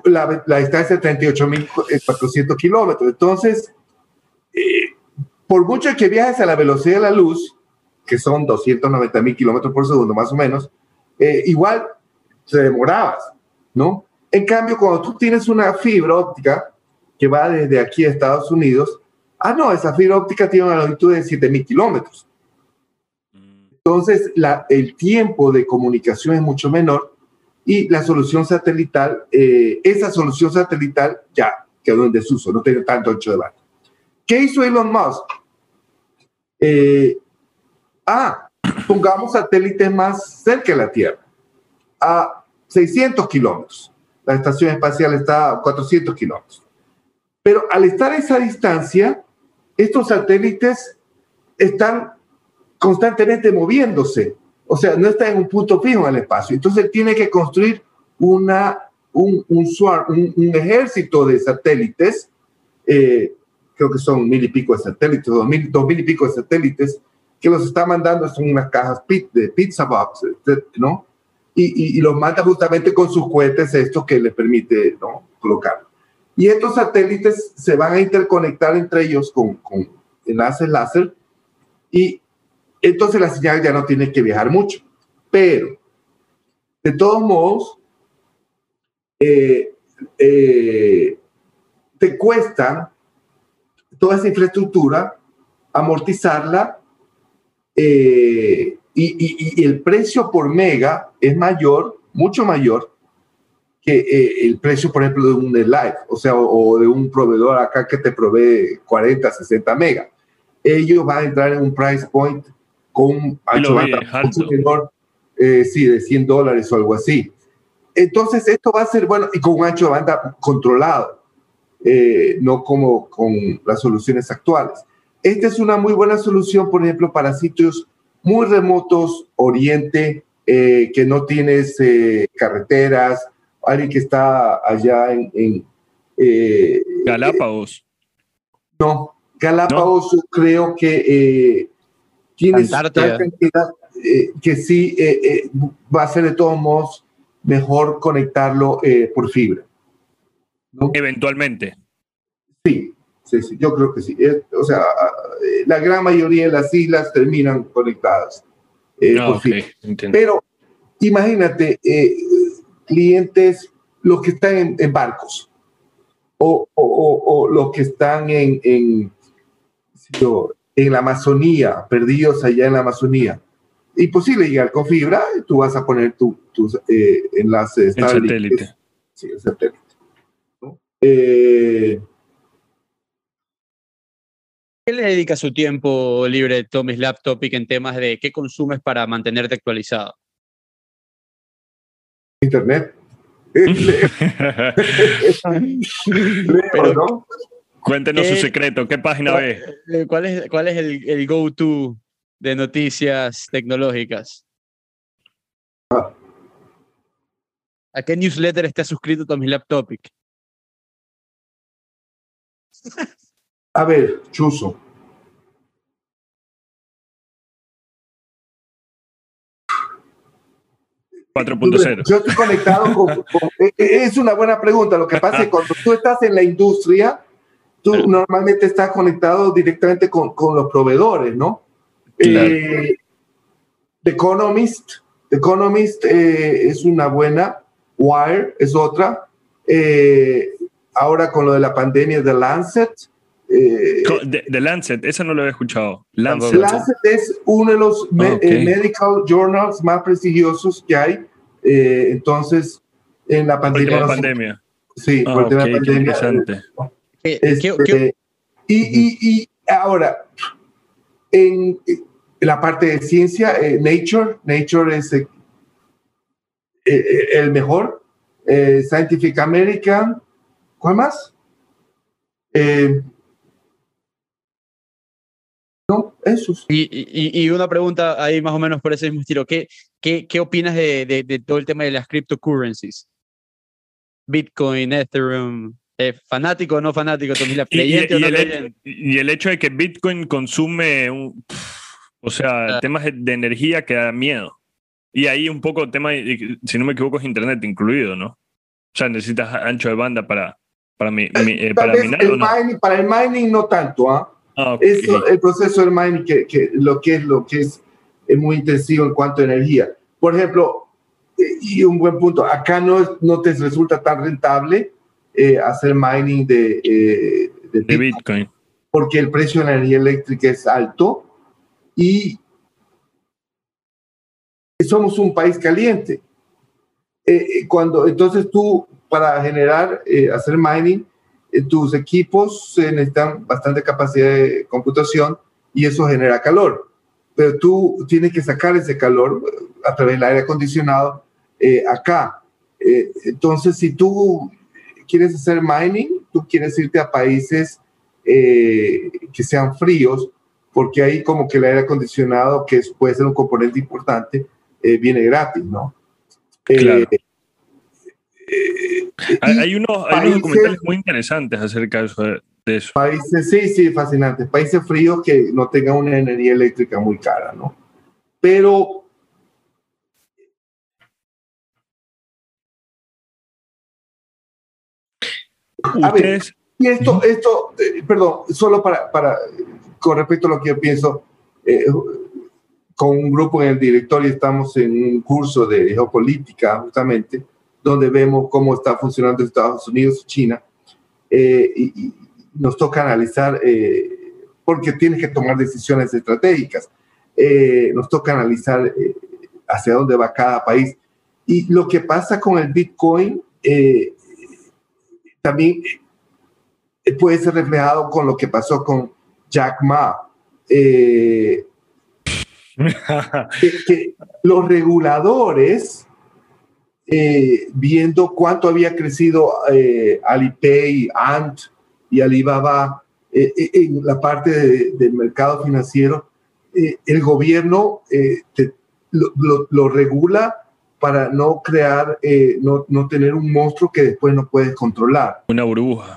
la, la, distancia es 38.400 kilómetros. Entonces, eh, por mucho que viajes a la velocidad de la luz, que son 290.000 kilómetros por segundo más o menos, eh, igual te demorabas, ¿no? En cambio, cuando tú tienes una fibra óptica que va desde aquí a Estados Unidos, ah, no, esa fibra óptica tiene una longitud de 7.000 kilómetros. Entonces, el tiempo de comunicación es mucho menor y la solución satelital, eh, esa solución satelital ya quedó en desuso, no tiene tanto ancho de banda. ¿Qué hizo Elon Musk? Eh, ah, pongamos satélites más cerca de la Tierra, a 600 kilómetros. La estación espacial está a 400 kilómetros. Pero al estar a esa distancia, estos satélites están constantemente moviéndose. O sea, no está en un punto fijo en el espacio. Entonces tiene que construir una, un, un, ejército de satélites, eh, creo que son mil y pico de satélites, dos mil, dos mil y pico de satélites, que los está mandando, son unas cajas de pizza box, ¿no? Y, y, los manda justamente con sus cohetes, esto que le permite ¿no? colocar. Y estos satélites se van a interconectar entre ellos con, con enlaces láser y entonces la señal ya no tiene que viajar mucho. Pero, de todos modos, eh, eh, te cuesta toda esa infraestructura amortizarla eh, y, el precio por mega es mayor, mucho mayor que el precio, por ejemplo, de un live, o sea, o, de un proveedor acá que te provee 40, 60 mega. Ellos van a entrar en un price point con ancho banda menor, eh, sí, de 100 dólares o algo así. Entonces, esto va a ser, bueno, y con un ancho de banda controlado, eh, no como con las soluciones actuales. Esta es una muy buena solución, por ejemplo, para sitios muy remotos, oriente, eh, que no tienes carreteras, alguien que está allá en... Galápagos. no, Galápagos creo que tienes cantidad eh, que sí eh, eh, va a ser de todos modos mejor conectarlo por fibra. Eventualmente. Sí, sí, sí, yo creo que sí. o sea, la gran mayoría de las islas terminan conectadas eh, Ah. Pero imagínate, eh, clientes, los que están en, en barcos o, o- o- o los que están en, en, en la Amazonía, perdidos allá en la Amazonía. Imposible llegar con fibra, tú vas a poner tu- tus eh, enlaces El satélite. Sí, el satélite. Eh, ¿Qué le dedica su tiempo libre, Tomis Laptopic, en temas de qué consumes para mantenerte actualizado? Internet. Pero- ¿no? Cuéntenos su ¿Qué- secreto. ¿Qué página ve? Eh, ¿Cuál es, cuál es el, el go-to de noticias tecnológicas? ¿A qué newsletter está suscrito Tomis Laptopic? A ver, Chuzo. 4.0. Yo estoy conectado con, con- eh, eh, Es una buena pregunta. Lo que pasa es que cuando tú estás en la industria, tú Claro. normalmente estás conectado directamente con, con los proveedores, ¿no? Claro. Eh, The Economist. The Economist eh, es una buena. Wire es otra. Eh, ahora con lo de la pandemia de Lancet. eh, De, de Lancet, esa no lo había escuchado. Lancet. Lancet es uno de los me- Ah, eh, medical journals más prestigiosos que hay. Eh, entonces, en la Por el pandemia. tema de nos- pandemia. Sí, Ah, por el tema ok, de qué pandemia. interesante. ¿Qué- Este, qué- qué- y, y- y ahora, en, en la parte de ciencia, eh, Nature, Nature es el mejor. Eh, Scientific American, ¿cuál más? Eh, no, esos. Y, y- y una pregunta ahí más o menos por ese mismo estilo. ¿Qué, qué, qué opinas de, de- de todo el tema de las cryptocurrencies? Bitcoin, Ethereum, eh, ¿fanático o no fanático? Y, y- ¿Creyente o y no el, creyente? y el hecho de que Bitcoin consume, un, o sea, Ah. temas de- de energía que da miedo. Y ahí un poco tema, de- si no me equivoco, es internet incluido, ¿no? O sea, necesitas ancho de banda para, para, mi- mi- eh, Tal para minar el no. mining- para el mining no tanto, ¿ah? Ah, ok. Eso, el proceso del mining, que, que lo que es lo que es, es muy intensivo en cuanto a energía. Por ejemplo, eh, y un buen punto, acá no, no te resulta tan rentable eh, hacer mining de, eh, de de Bitcoin, Bitcoin. porque el precio de la energía eléctrica es alto y somos un país caliente. Eh, eh, cuando entonces tú para generar eh, hacer mining eh, tus equipos eh, necesitan bastante capacidad de computación y eso genera calor. Pero tú tienes que sacar ese calor eh, a través del aire acondicionado eh, acá. Entonces si tú quieres hacer mining tú quieres irte a países que sean fríos porque ahí como que el aire acondicionado que puede ser un componente importante eh, viene gratis no Claro. eh, hay unos, hay unos documentales muy interesantes acerca de eso. de eso. Países, sí, sí, fascinantes. Países fríos que no tengan una energía eléctrica muy cara, ¿no? Pero a ver, y esto, esto, eh, perdón, solo para, para, con respecto a lo que yo pienso, eh, con un grupo en el directorio estamos en un curso de geopolítica, justamente, donde vemos cómo está funcionando Estados Unidos China, eh, y, y nos toca analizar, eh, porque tienes que tomar decisiones estratégicas, eh, nos toca analizar hacia dónde va cada país. Y lo que pasa con el Bitcoin también puede ser reflejado con lo que pasó con Jack Ma. Que, que los reguladores, eh, viendo cuánto había crecido eh, Alipay, Ant y Alibaba eh, eh, en la parte de- del mercado financiero, eh, el gobierno eh, te- lo, lo- lo regula para no crear, no, no tener un monstruo que después no puedes controlar. una burbuja.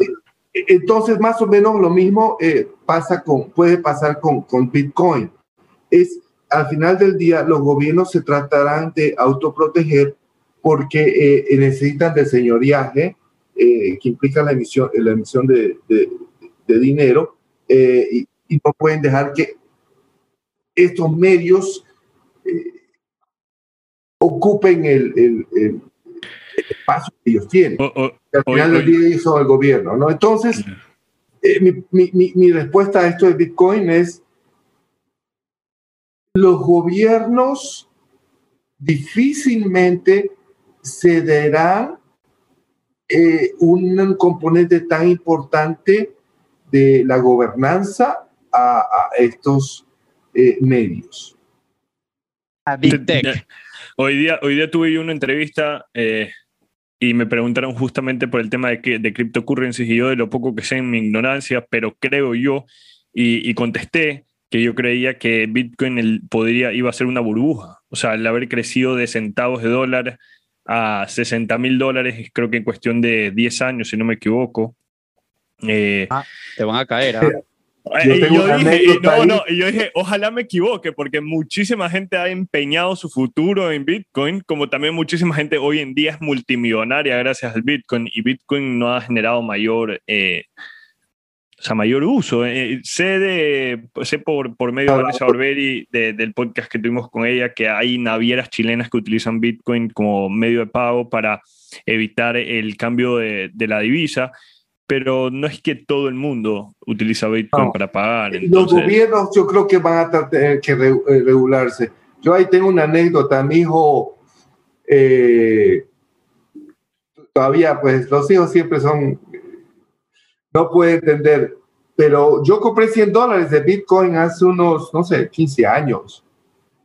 Entonces, más o menos lo mismo pasa con, puede pasar con, con Bitcoin. Es, al final del día, los gobiernos se tratarán de autoproteger porque eh, necesitan de señoriaje, eh, que implica la emisión, la emisión de, de- de dinero, eh, y, y no pueden dejar que estos medios eh, ocupen el, el, el espacio que ellos tienen. Al final del día son el gobierno, ¿no? Entonces, eh, mi- mi respuesta a esto de Bitcoin es, los gobiernos difícilmente cederán eh, un componente tan importante de la gobernanza a, a estos eh, medios. A Big Tech. Hoy día, hoy día tuve una entrevista eh, y me preguntaron justamente por el tema de, que- de cryptocurrencies y yo de lo poco que sé en mi ignorancia, pero creo yo, y, y contesté que yo creía que Bitcoin el- podría, iba a ser una burbuja. O sea, el haber crecido de centavos de dólar a 60 mil dólares, creo que en cuestión de 10 años, si no me equivoco. Eh, Te van a caer. ¿ah? Yo y tengo yo una dije, no, no, y yo dije, ojalá me equivoque, porque muchísima gente ha empeñado su futuro en Bitcoin, como también muchísima gente hoy en día es multimillonaria gracias al Bitcoin, y Bitcoin no ha generado mayor, eh, o sea, mayor uso. Eh, sé, de, sé por, por medio de. Vanessa Orberi, de- del podcast que tuvimos con ella, que hay navieras chilenas que utilizan Bitcoin como medio de pago para evitar el cambio de, de la divisa. Pero no es que todo el mundo utiliza Bitcoin No. para pagar. Los gobiernos yo creo que van a tener que re- eh, regularse. Yo ahí tengo una anécdota, mi hijo, eh, todavía pues los hijos siempre son, no puede entender, pero yo compré 100 dólares de Bitcoin hace unos, no sé, 15 años,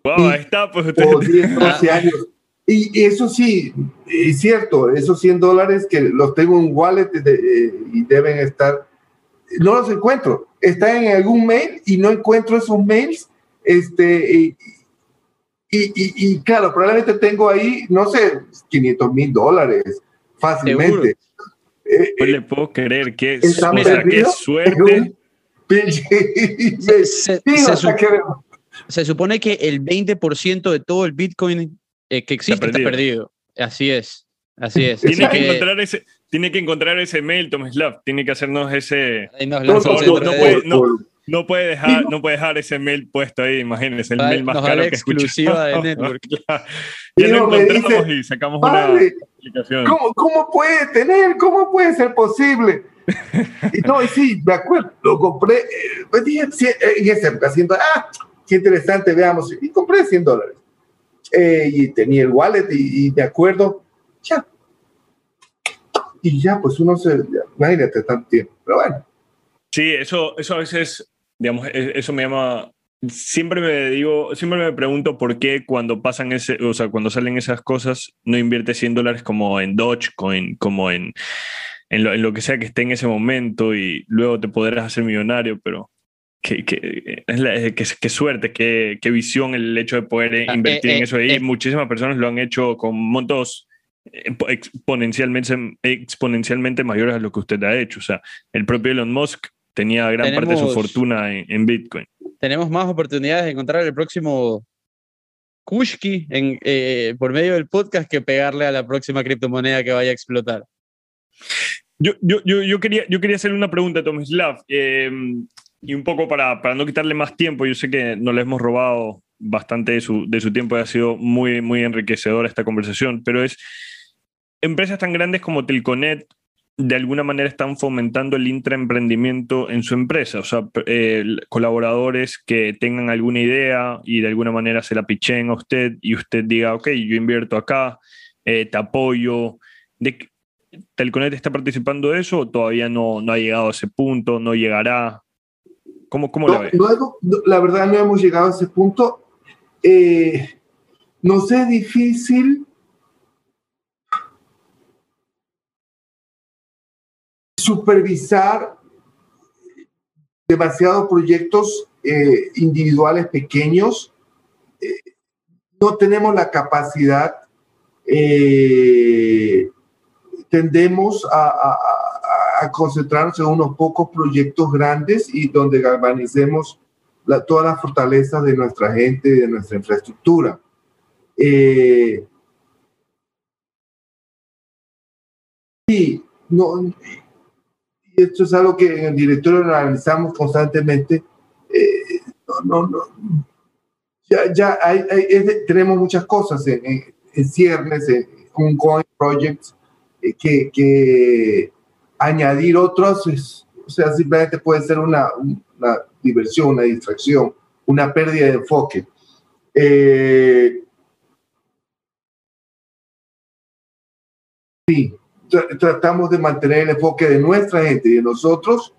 Wow, ahí está, pues usted. o 10, 12 años. Y y eso sí, es cierto, esos 100 dólares que los tengo en un wallet de- eh, y deben estar, no los encuentro. Están en algún mail y no encuentro esos mails. Este, y, y, y- y claro, probablemente tengo ahí, no sé, 500 mil dólares fácilmente. Eh, No le puedo creer que Están mira, qué suerte. Se, se- Sí, se o sea su- que- se supone que el 20% de todo el Bitcoin eh, que existe está perdido. perdido. Así es. Así es. Tiene que, que- encontrar ese, tiene que encontrar ese mail, Tomislav. Tiene que hacernos ese. No, puede- no. dejar, no puede dejar ese mail puesto ahí, imagínense, el mail más caro que escuchamos. exclusiva de Network. Ya lo encontramos dice, y sacamos Padre, una. ¿Cómo, ¿Cómo puede tener? ¿Cómo puede ser posible? Y no, y sí, me acuerdo, lo compré, eh, pues dije, eh, en esa época, 100 dólares, ah, qué interesante, veamos, y compré 100 dólares. Eh, y tenía el wallet y, y me acuerdo, ya. Y ya, pues uno se, ya, imagínate tanto tiempo, pero bueno. Sí, eso, eso a veces, digamos, e- eso me llama. Siempre me digo, siempre me pregunto por qué cuando pasan ese, o sea, cuando salen esas cosas, no invierte 100 dólares como en Dogecoin, como en, en, lo, en lo que sea que esté en ese momento y luego te podrás hacer millonario, pero qué, qué, eh, qué- qué suerte, qué, qué visión el hecho de poder eh, Ah, invertir eh, en eso. Y eh. muchísimas personas lo han hecho con montos eh, exponencialmente, exponencialmente mayores a lo que usted ha hecho. O sea, el propio Elon Musk tenía gran parte de su fortuna en, en Bitcoin. Tenemos más oportunidades de encontrar el próximo Kushki eh, por medio del podcast que pegarle a la próxima criptomoneda que vaya a explotar. Yo, yo, yo, yo quería, yo quería hacerle una pregunta a Tomislav, eh, y un poco para, para no quitarle más tiempo, yo sé que no le hemos robado bastante de su, de su tiempo y ha sido muy, muy enriquecedora esta conversación, pero es, empresas tan grandes como Telconet de alguna manera están fomentando el intraemprendimiento en su empresa, o sea, eh, colaboradores que tengan alguna idea y de alguna manera se la pichen a usted y usted diga, ok, yo invierto acá, eh, te apoyo. ¿De ¿Telconet está participando de eso o todavía no, no ha llegado a ese punto, no llegará? ¿Cómo, cómo la No, hemos- no, la verdad no hemos llegado a ese punto. Eh, nos es difícil supervisar demasiados proyectos eh, individuales pequeños. Eh, no tenemos la capacidad, eh, tendemos a, concentrarnos en unos pocos proyectos grandes y donde galvanicemos la, todas las fortalezas de nuestra gente y de nuestra infraestructura. Y, no, esto es algo que en el directorio analizamos constantemente. eh, no, no, no. Ya, ya hay, es tenemos muchas cosas en, en- en ciernes, un coin project, que, que, añadir otros, o sea, simplemente puede ser una, una diversión, una distracción, una pérdida de enfoque. Eh, sí, tratamos de mantener el enfoque de nuestra gente y de nosotros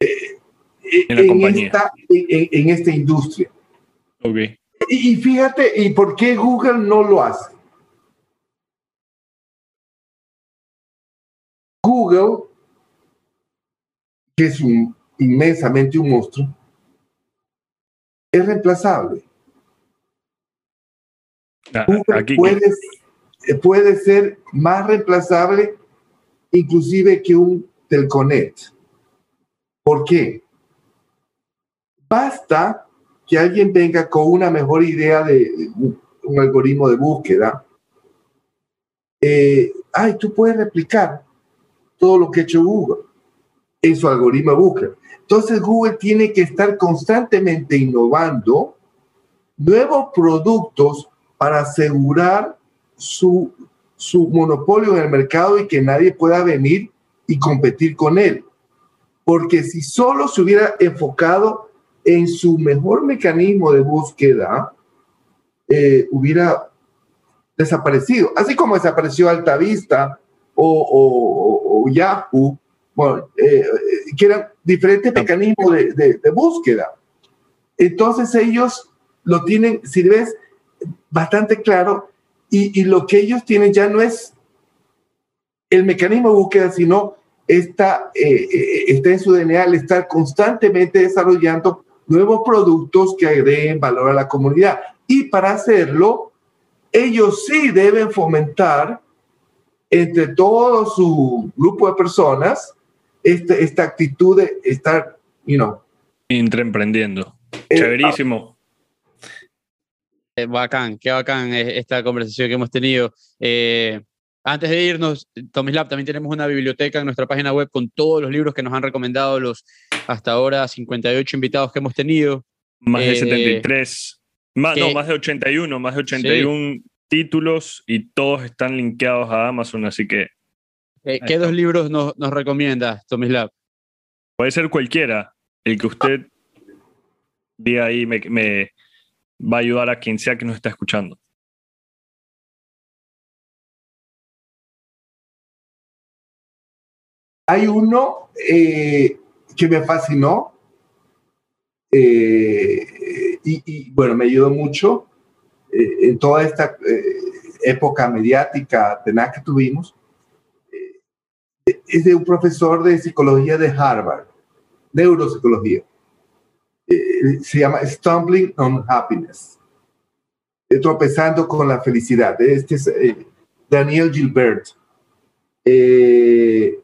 eh, en, esta, en, esta, industria. Okay. Y, y fíjate, ¿y por qué Google no lo hace? Google, que es un, inmensamente un monstruo, es reemplazable. Ah, puede, puede, ser más reemplazable inclusive que un Telconet. ¿Por qué? Basta que alguien venga con una mejor idea de un algoritmo de búsqueda. Eh, ay, tú puedes replicar todo lo que ha hecho Google en su algoritmo de búsqueda. Entonces Google tiene que estar constantemente innovando nuevos productos para asegurar su, su monopolio en el mercado y que nadie pueda venir y competir con él. Porque si solo se hubiera enfocado en su mejor mecanismo de búsqueda, eh, hubiera desaparecido. Así como desapareció Altavista o, o Yahoo, bueno, eh, que eran diferentes mecanismos de, búsqueda. Entonces ellos lo tienen, si ves, bastante claro y, lo que ellos tienen ya no es el mecanismo de búsqueda, sino está, eh, eh, está en su DNA el estar constantemente desarrollando nuevos productos que agreguen valor a la comunidad. Y para hacerlo, ellos sí deben fomentar entre todo su grupo de personas este, esta actitud de estar, you know. Intraemprendiendo. Eh, Chéverísimo. Eh, bacán, qué bacán esta conversación que hemos tenido. Eh, antes de irnos, Tomislav, también tenemos una biblioteca en nuestra página web con todos los libros que nos han recomendado los hasta ahora 58 invitados que hemos tenido. Más de 73, más, no, más de 81, más de 81 títulos y todos están linkeados a Amazon, así que ¿Qué, dos libros nos, nos recomiendas, Tomislav? Puede ser cualquiera. El que usted diga ahí me, me va a ayudar a quien sea que nos está escuchando. Hay uno eh, que me fascinó eh, y, bueno, me ayudó mucho eh, en toda esta época mediática tenaz que tuvimos es de un profesor de psicología de Harvard, neuropsicología. Eh, se llama Stumbling on Happiness, eh, tropezando con la felicidad. Este es eh, Daniel Gilbert. este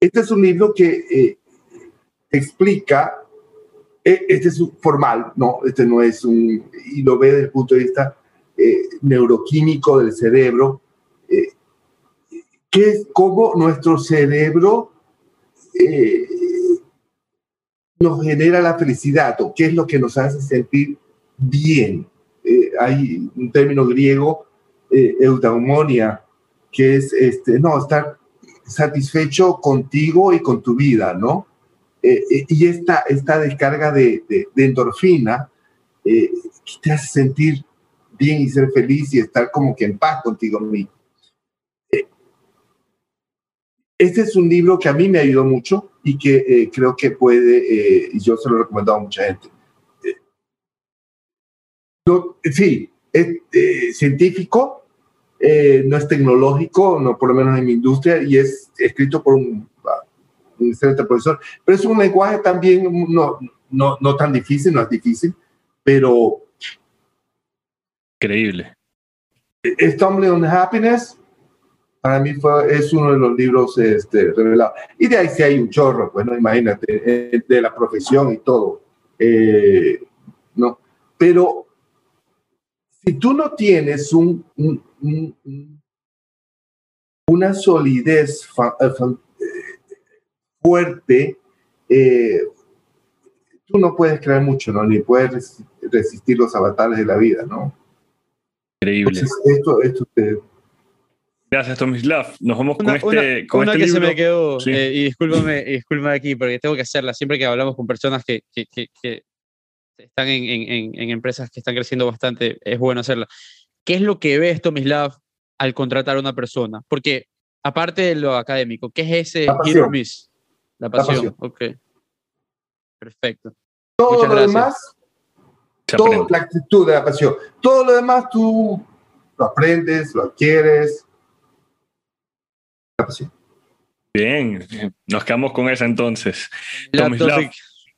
es un libro que explica, este es formal, no, este no es un, y lo ve desde el punto de vista neuroquímico del cerebro, que es cómo nuestro cerebro eh, nos genera la felicidad o qué es lo que nos hace sentir bien. Eh, hay un término griego, eh, eudaumonia, que es este, no, estar satisfecho contigo y con tu vida, ¿no? y esta, esta descarga de, endorfina te hace sentir bien y ser feliz y estar como que en paz contigo mismo. Este es un libro que a mí me ayudó mucho y que eh, creo que puede, eh, y yo se lo he recomendado a mucha gente. Eh, sí, es científico, no es tecnológico, no por lo menos en mi industria, y es escrito por un, un excelente profesor, pero es un lenguaje también no, no, no tan difícil, no es difícil, pero... Increíble. Stumbling on Happiness para mí fue, es uno de los libros este, revelados. Y de ahí sí hay un chorro, pues no, imagínate, eh, de la profesión y todo. Eh, ¿no? Pero si tú no tienes un, una solidez eh, fuerte, tú no puedes crear mucho, ¿no? Ni puedes resistir los avatares de la vida, ¿no? Increíble. Entonces, esto, esto te- Gracias, Tomislav. Nos vamos con Una, este, una- con una este que se libro. me quedó, Sí. eh, y discúlpame, y discúlpame aquí, porque tengo que hacerla siempre que hablamos con personas que, que- que- que están en, en- en- empresas que están creciendo bastante, es bueno hacerla. ¿Qué es lo que ves, Tomislav, al contratar a una persona? Porque, aparte de lo académico, ¿qué es ese La hit or miss? La pasión. pasión. Ok. Perfecto. todo Muchas lo gracias. demás, Se todo, aprende. la actitud de la pasión. Todo lo demás tú lo aprendes, lo adquieres. Bien, nos quedamos con esa entonces. La Tomislav.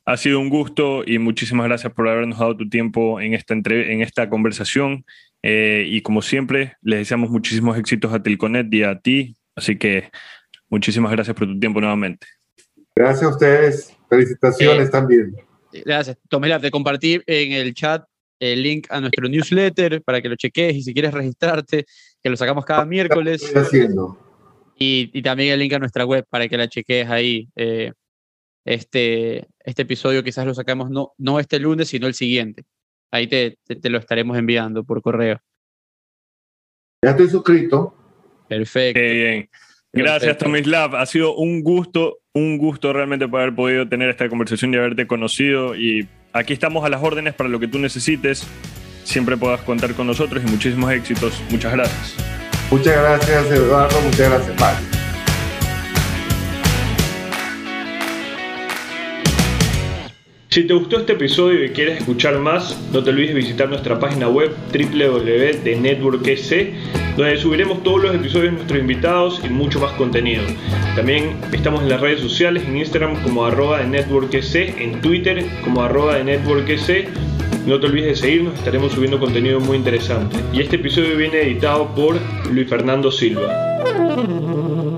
Ha sido un gusto y muchísimas gracias por habernos dado tu tiempo en esta, entre- en esta conversación. Eh, y como siempre, les deseamos muchísimos éxitos a Telconet y a ti. Así que muchísimas gracias por tu tiempo nuevamente. Gracias a ustedes. Felicitaciones Eh, también. Gracias. Tomislav, te compartí en el chat el link a nuestro newsletter para que lo cheques y si quieres registrarte, que lo sacamos cada miércoles. Estoy haciendo. Y, y también el link a nuestra web para que la cheques ahí. eh, este, este episodio quizás lo sacamos no, no este lunes, sino el siguiente. Ahí te, te- te lo estaremos enviando por correo. Ya estoy suscrito. Perfecto. Qué bien. Gracias. Tomislav. Ha sido un gusto, un gusto realmente poder haber podido tener esta conversación y haberte conocido. Y aquí estamos a las órdenes para lo que tú necesites. Siempre puedas contar con nosotros y muchísimos éxitos. Muchas gracias. Muchas gracias, Eduardo. Muchas gracias, Mario. Si te gustó este episodio y quieres escuchar más, no te olvides visitar nuestra página web www.networkec, donde subiremos todos los episodios de nuestros invitados y mucho más contenido. También estamos en las redes sociales, en Instagram como arroba de networkec, en Twitter como arroba de networkec. No te olvides de seguirnos, estaremos subiendo contenido muy interesante. Y este episodio viene editado por Luis Fernando Silva.